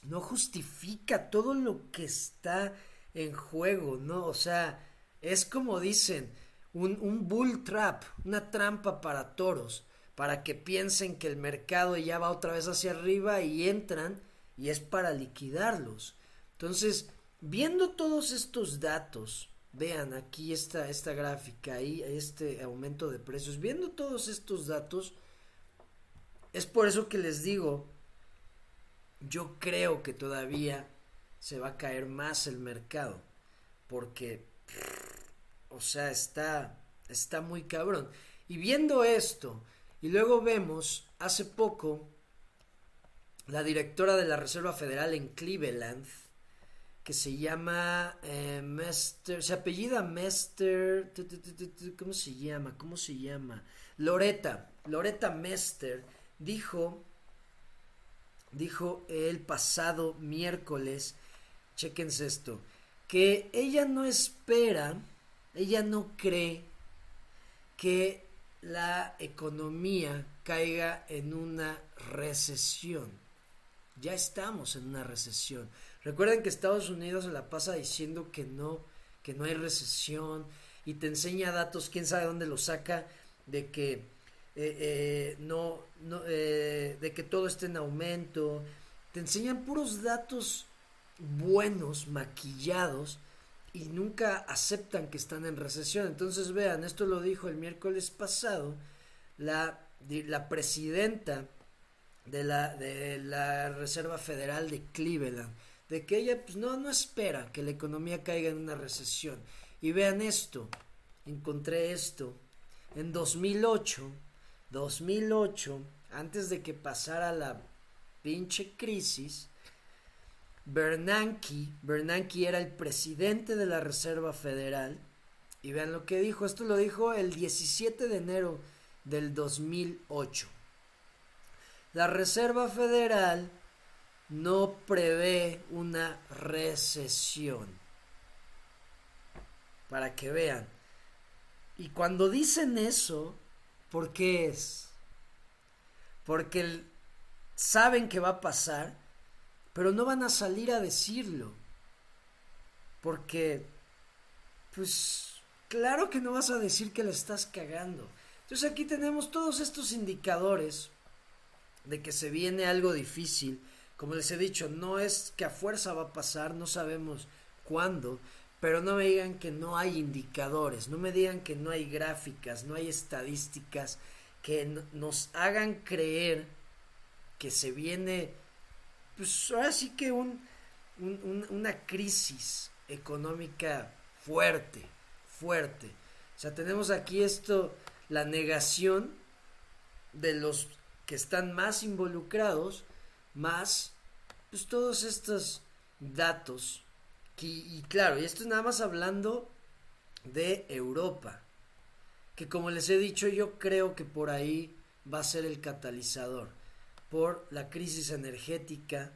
no justifica todo lo que está en juego, ¿no? O sea, es como dicen, un, un bull trap, una trampa para toros, para que piensen que el mercado ya va otra vez hacia arriba y entran y es para liquidarlos. Entonces, viendo todos estos datos, vean aquí esta, esta gráfica, ahí este aumento de precios, viendo todos estos datos, es por eso que les digo yo creo que todavía se va a caer más el mercado. Porque, o sea, está, está muy cabrón. Y viendo esto, y luego vemos, hace poco, la directora de la Reserva Federal en Cleveland, que se llama eh, Mester, se apellida Mester, ¿cómo se llama? ¿Cómo se llama? Loreta, Loreta Mester, dijo dijo el pasado miércoles, chequense esto, que ella no espera, ella no cree que la economía caiga en una recesión. Ya estamos en una recesión. Recuerden que Estados Unidos se la pasa diciendo que no, que no hay recesión y te enseña datos, quién sabe dónde lo saca, de que eh, eh, no, no eh, de que todo esté en aumento. Te enseñan puros datos buenos, maquillados, y nunca aceptan que están en recesión. Entonces vean, esto lo dijo el miércoles pasado la, la presidenta de la, de la Reserva Federal de Cleveland, de que ella pues, no, no espera que la economía caiga en una recesión. Y vean esto, encontré esto, en 2008 2008, antes de que pasara la pinche crisis, Bernanke, Bernanke era el presidente de la Reserva Federal, y vean lo que dijo, esto lo dijo el 17 de enero del 2008. La Reserva Federal no prevé una recesión. Para que vean. Y cuando dicen eso, ¿Por qué es? Porque saben que va a pasar, pero no van a salir a decirlo. Porque, pues, claro que no vas a decir que le estás cagando. Entonces aquí tenemos todos estos indicadores de que se viene algo difícil. Como les he dicho, no es que a fuerza va a pasar, no sabemos cuándo, pero no me digan que no hay indicadores, no me digan que no hay gráficas, no hay estadísticas que nos hagan creer que se viene, pues ahora sí que un, una crisis económica fuerte, fuerte. O sea, tenemos aquí esto, la negación de los que están más involucrados, más pues todos estos datos. Y claro, y esto es nada más hablando de Europa, que como les he dicho, yo creo que por ahí va a ser el catalizador por la crisis energética,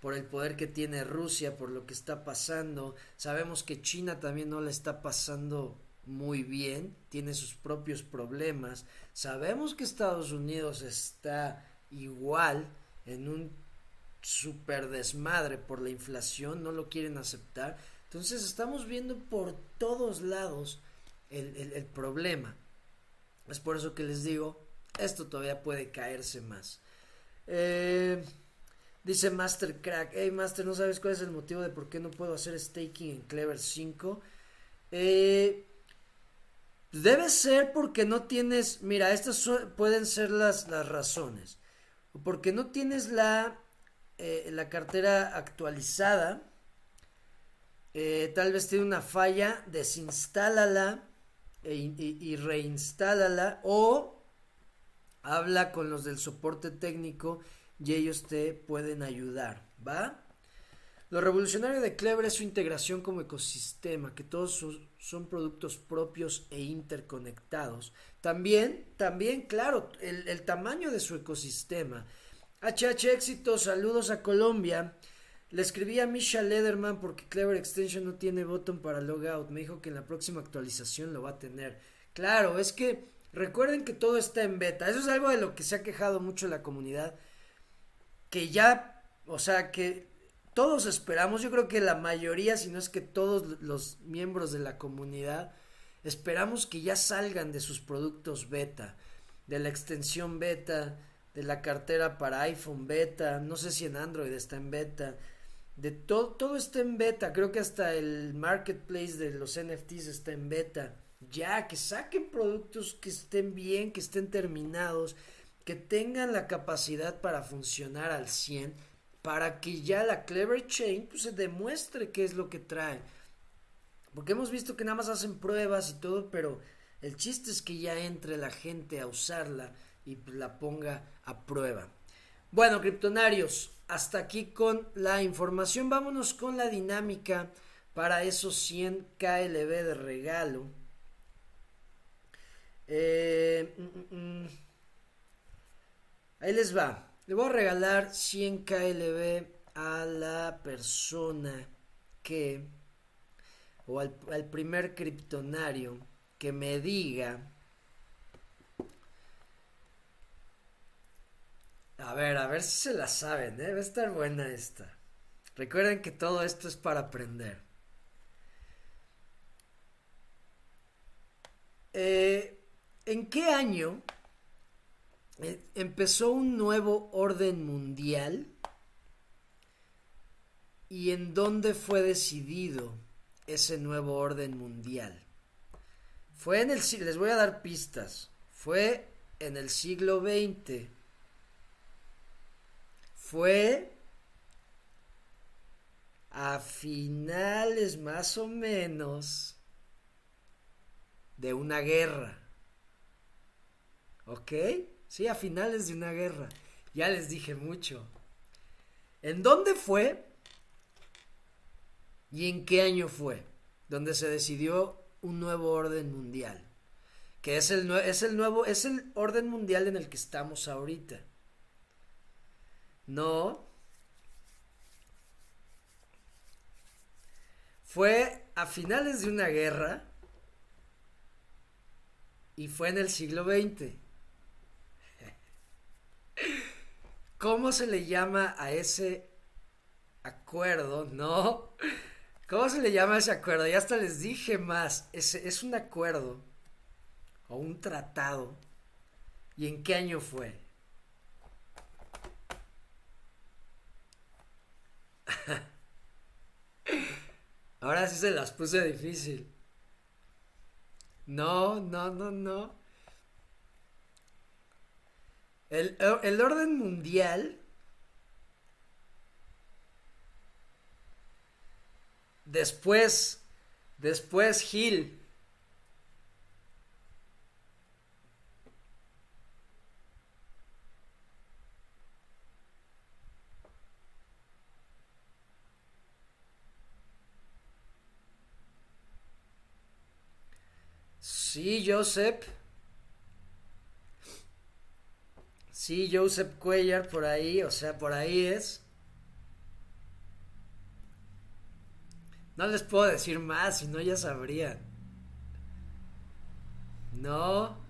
por el poder que tiene Rusia, por lo que está pasando. Sabemos que China también no le está pasando muy bien, tiene sus propios problemas. Sabemos que Estados Unidos está igual en un super desmadre por la inflación, no lo quieren aceptar. Entonces estamos viendo por todos lados el, el problema. Es por eso que les digo, esto todavía puede caerse más. Eh, dice Master Crack, hey Master, ¿no sabes cuál es el motivo de por qué no puedo hacer staking en Clever 5? Eh, debe ser porque no tienes, mira, estas pueden ser las, las razones. Porque no tienes la, eh, la cartera actualizada. tal vez tiene una falla, desinstálala e, y, reinstálala o habla con los del soporte técnico y ellos te pueden ayudar, ¿va? Lo revolucionario de Clever es su integración como ecosistema, que todos son productos propios e interconectados. También, también, claro, el tamaño de su ecosistema. HH Éxito, saludos a Colombia. Le escribí a Misha Lederman porque Clever Extension no tiene botón para logout. Me dijo que en la próxima actualización lo va a tener. Claro, es que Recuerden que todo está en beta. Eso es algo de lo que se ha quejado mucho la comunidad. Que ya, o sea, que todos esperamos, yo creo que la mayoría, si no es que todos los miembros de la comunidad, esperamos que ya salgan de sus productos beta, de la extensión beta, de la cartera para iPhone beta, no sé si en Android está en beta, de todo, todo está en beta, creo que hasta el marketplace de los NFTs está en beta ya, que saquen productos que estén bien, que estén terminados, que tengan la capacidad para funcionar al 100, para que ya la Clever Chain pues, se demuestre qué es lo que trae. Porque hemos visto que nada más hacen pruebas y todo, pero el chiste es que ya entre la gente a usarla y pues, la ponga a prueba. Bueno, criptonarios, hasta aquí con la información. Vámonos con la dinámica para esos 100 KLB de regalo. Eh, mm, mm, mm. Ahí les va. Le voy a regalar 100 KLB a la persona que, o al, primer criptonario que me diga, a ver, a ver si se la saben, ¿eh? debe estar buena esta. Recuerden que todo esto es para aprender. Eh, ¿En qué año eh, empezó un nuevo orden mundial? ¿Y en dónde fue decidido ese nuevo orden mundial? Fue en el les voy a dar pistas. Fue en el siglo XX. Fue a finales más o menos de una guerra. ¿Ok? Sí, a finales de una guerra. Ya les dije mucho. ¿En dónde fue? ¿Y en qué año fue? Donde se decidió un nuevo orden mundial. Que es el, es el nuevo, es el orden mundial en el que estamos ahorita. No. Fue a finales de una guerra y fue en el siglo XX. ¿Cómo se le llama a ese acuerdo? No. ¿Cómo se le llama a ese acuerdo? Ya hasta les dije más. Es, es un acuerdo o un tratado. ¿Y en qué año fue? Ahora sí se las puse difícil. No, no, no, no. El, el orden mundial después después Gil Sí, Joseph. Sí, Joseph Cuellar por ahí, o sea, por ahí es. No les puedo decir más, si no ya sabrían. No.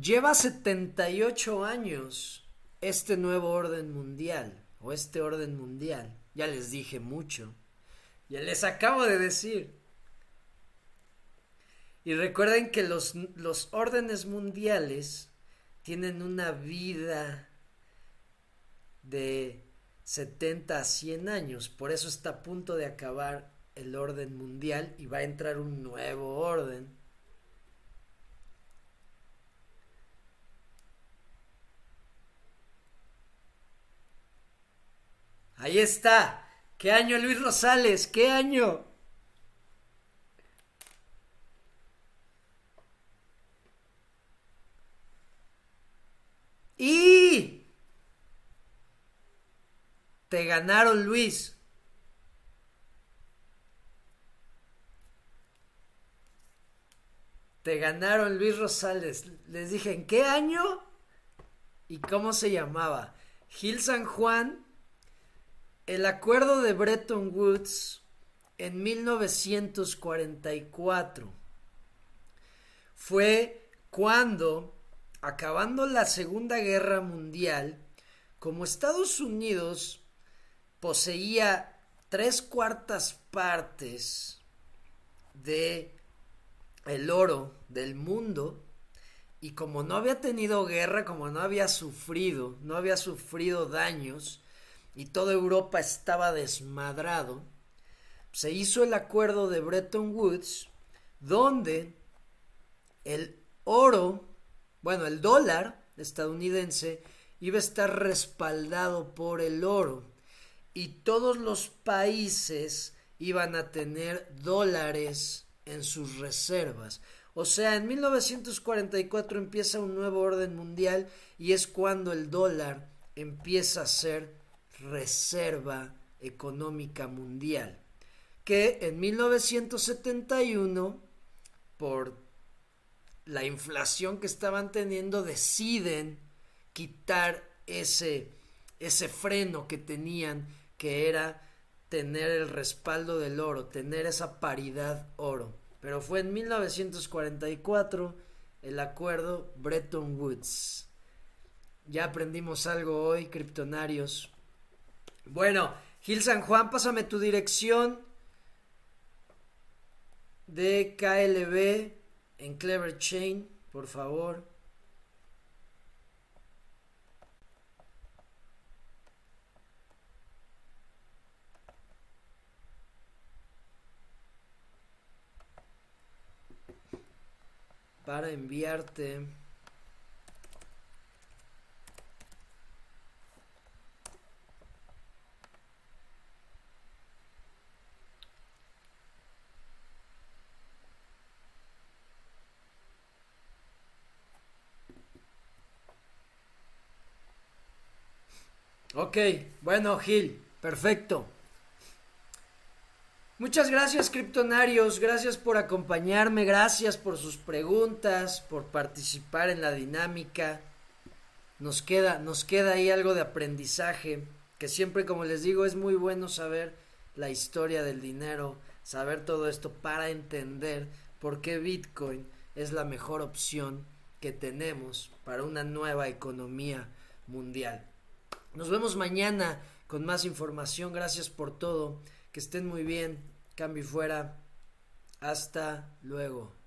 Lleva 78 años este nuevo orden mundial, o este orden mundial. Ya les dije mucho. Ya les acabo de decir. Y recuerden que los, los órdenes mundiales tienen una vida de 70 a 100 años. Por eso está a punto de acabar el orden mundial y va a entrar un nuevo orden Ahí está. ¿Qué año Luis Rosales? ¿Qué año? Y te ganaron Luis. Te ganaron Luis Rosales. Les dije en qué año y cómo se llamaba. Gil San Juan el acuerdo de Bretton Woods en 1944 fue cuando, acabando la Segunda Guerra Mundial, como Estados Unidos poseía tres cuartas partes de el oro del mundo y como no había tenido guerra, como no había sufrido, no había sufrido daños, y toda Europa estaba desmadrado, se hizo el acuerdo de Bretton Woods, donde el oro, bueno, el dólar estadounidense iba a estar respaldado por el oro y todos los países iban a tener dólares en sus reservas. O sea, en 1944 empieza un nuevo orden mundial y es cuando el dólar empieza a ser Reserva Económica Mundial, que en 1971, por la inflación que estaban teniendo, deciden quitar ese, ese freno que tenían, que era tener el respaldo del oro, tener esa paridad oro. Pero fue en 1944 el acuerdo Bretton Woods. Ya aprendimos algo hoy, criptonarios. Bueno, Gil San Juan, pásame tu dirección de KLB en Clever Chain, por favor. Para enviarte Ok, bueno Gil, perfecto. Muchas gracias, criptonarios. Gracias por acompañarme. Gracias por sus preguntas, por participar en la dinámica. Nos queda, nos queda ahí algo de aprendizaje. que siempre, como les digo, es muy bueno saber la historia del dinero, saber todo esto para entender por qué Bitcoin es la mejor opción que tenemos para una nueva economía mundial. Nos vemos mañana con más información. Gracias por todo. Que estén muy bien. Cambio y fuera. Hasta luego.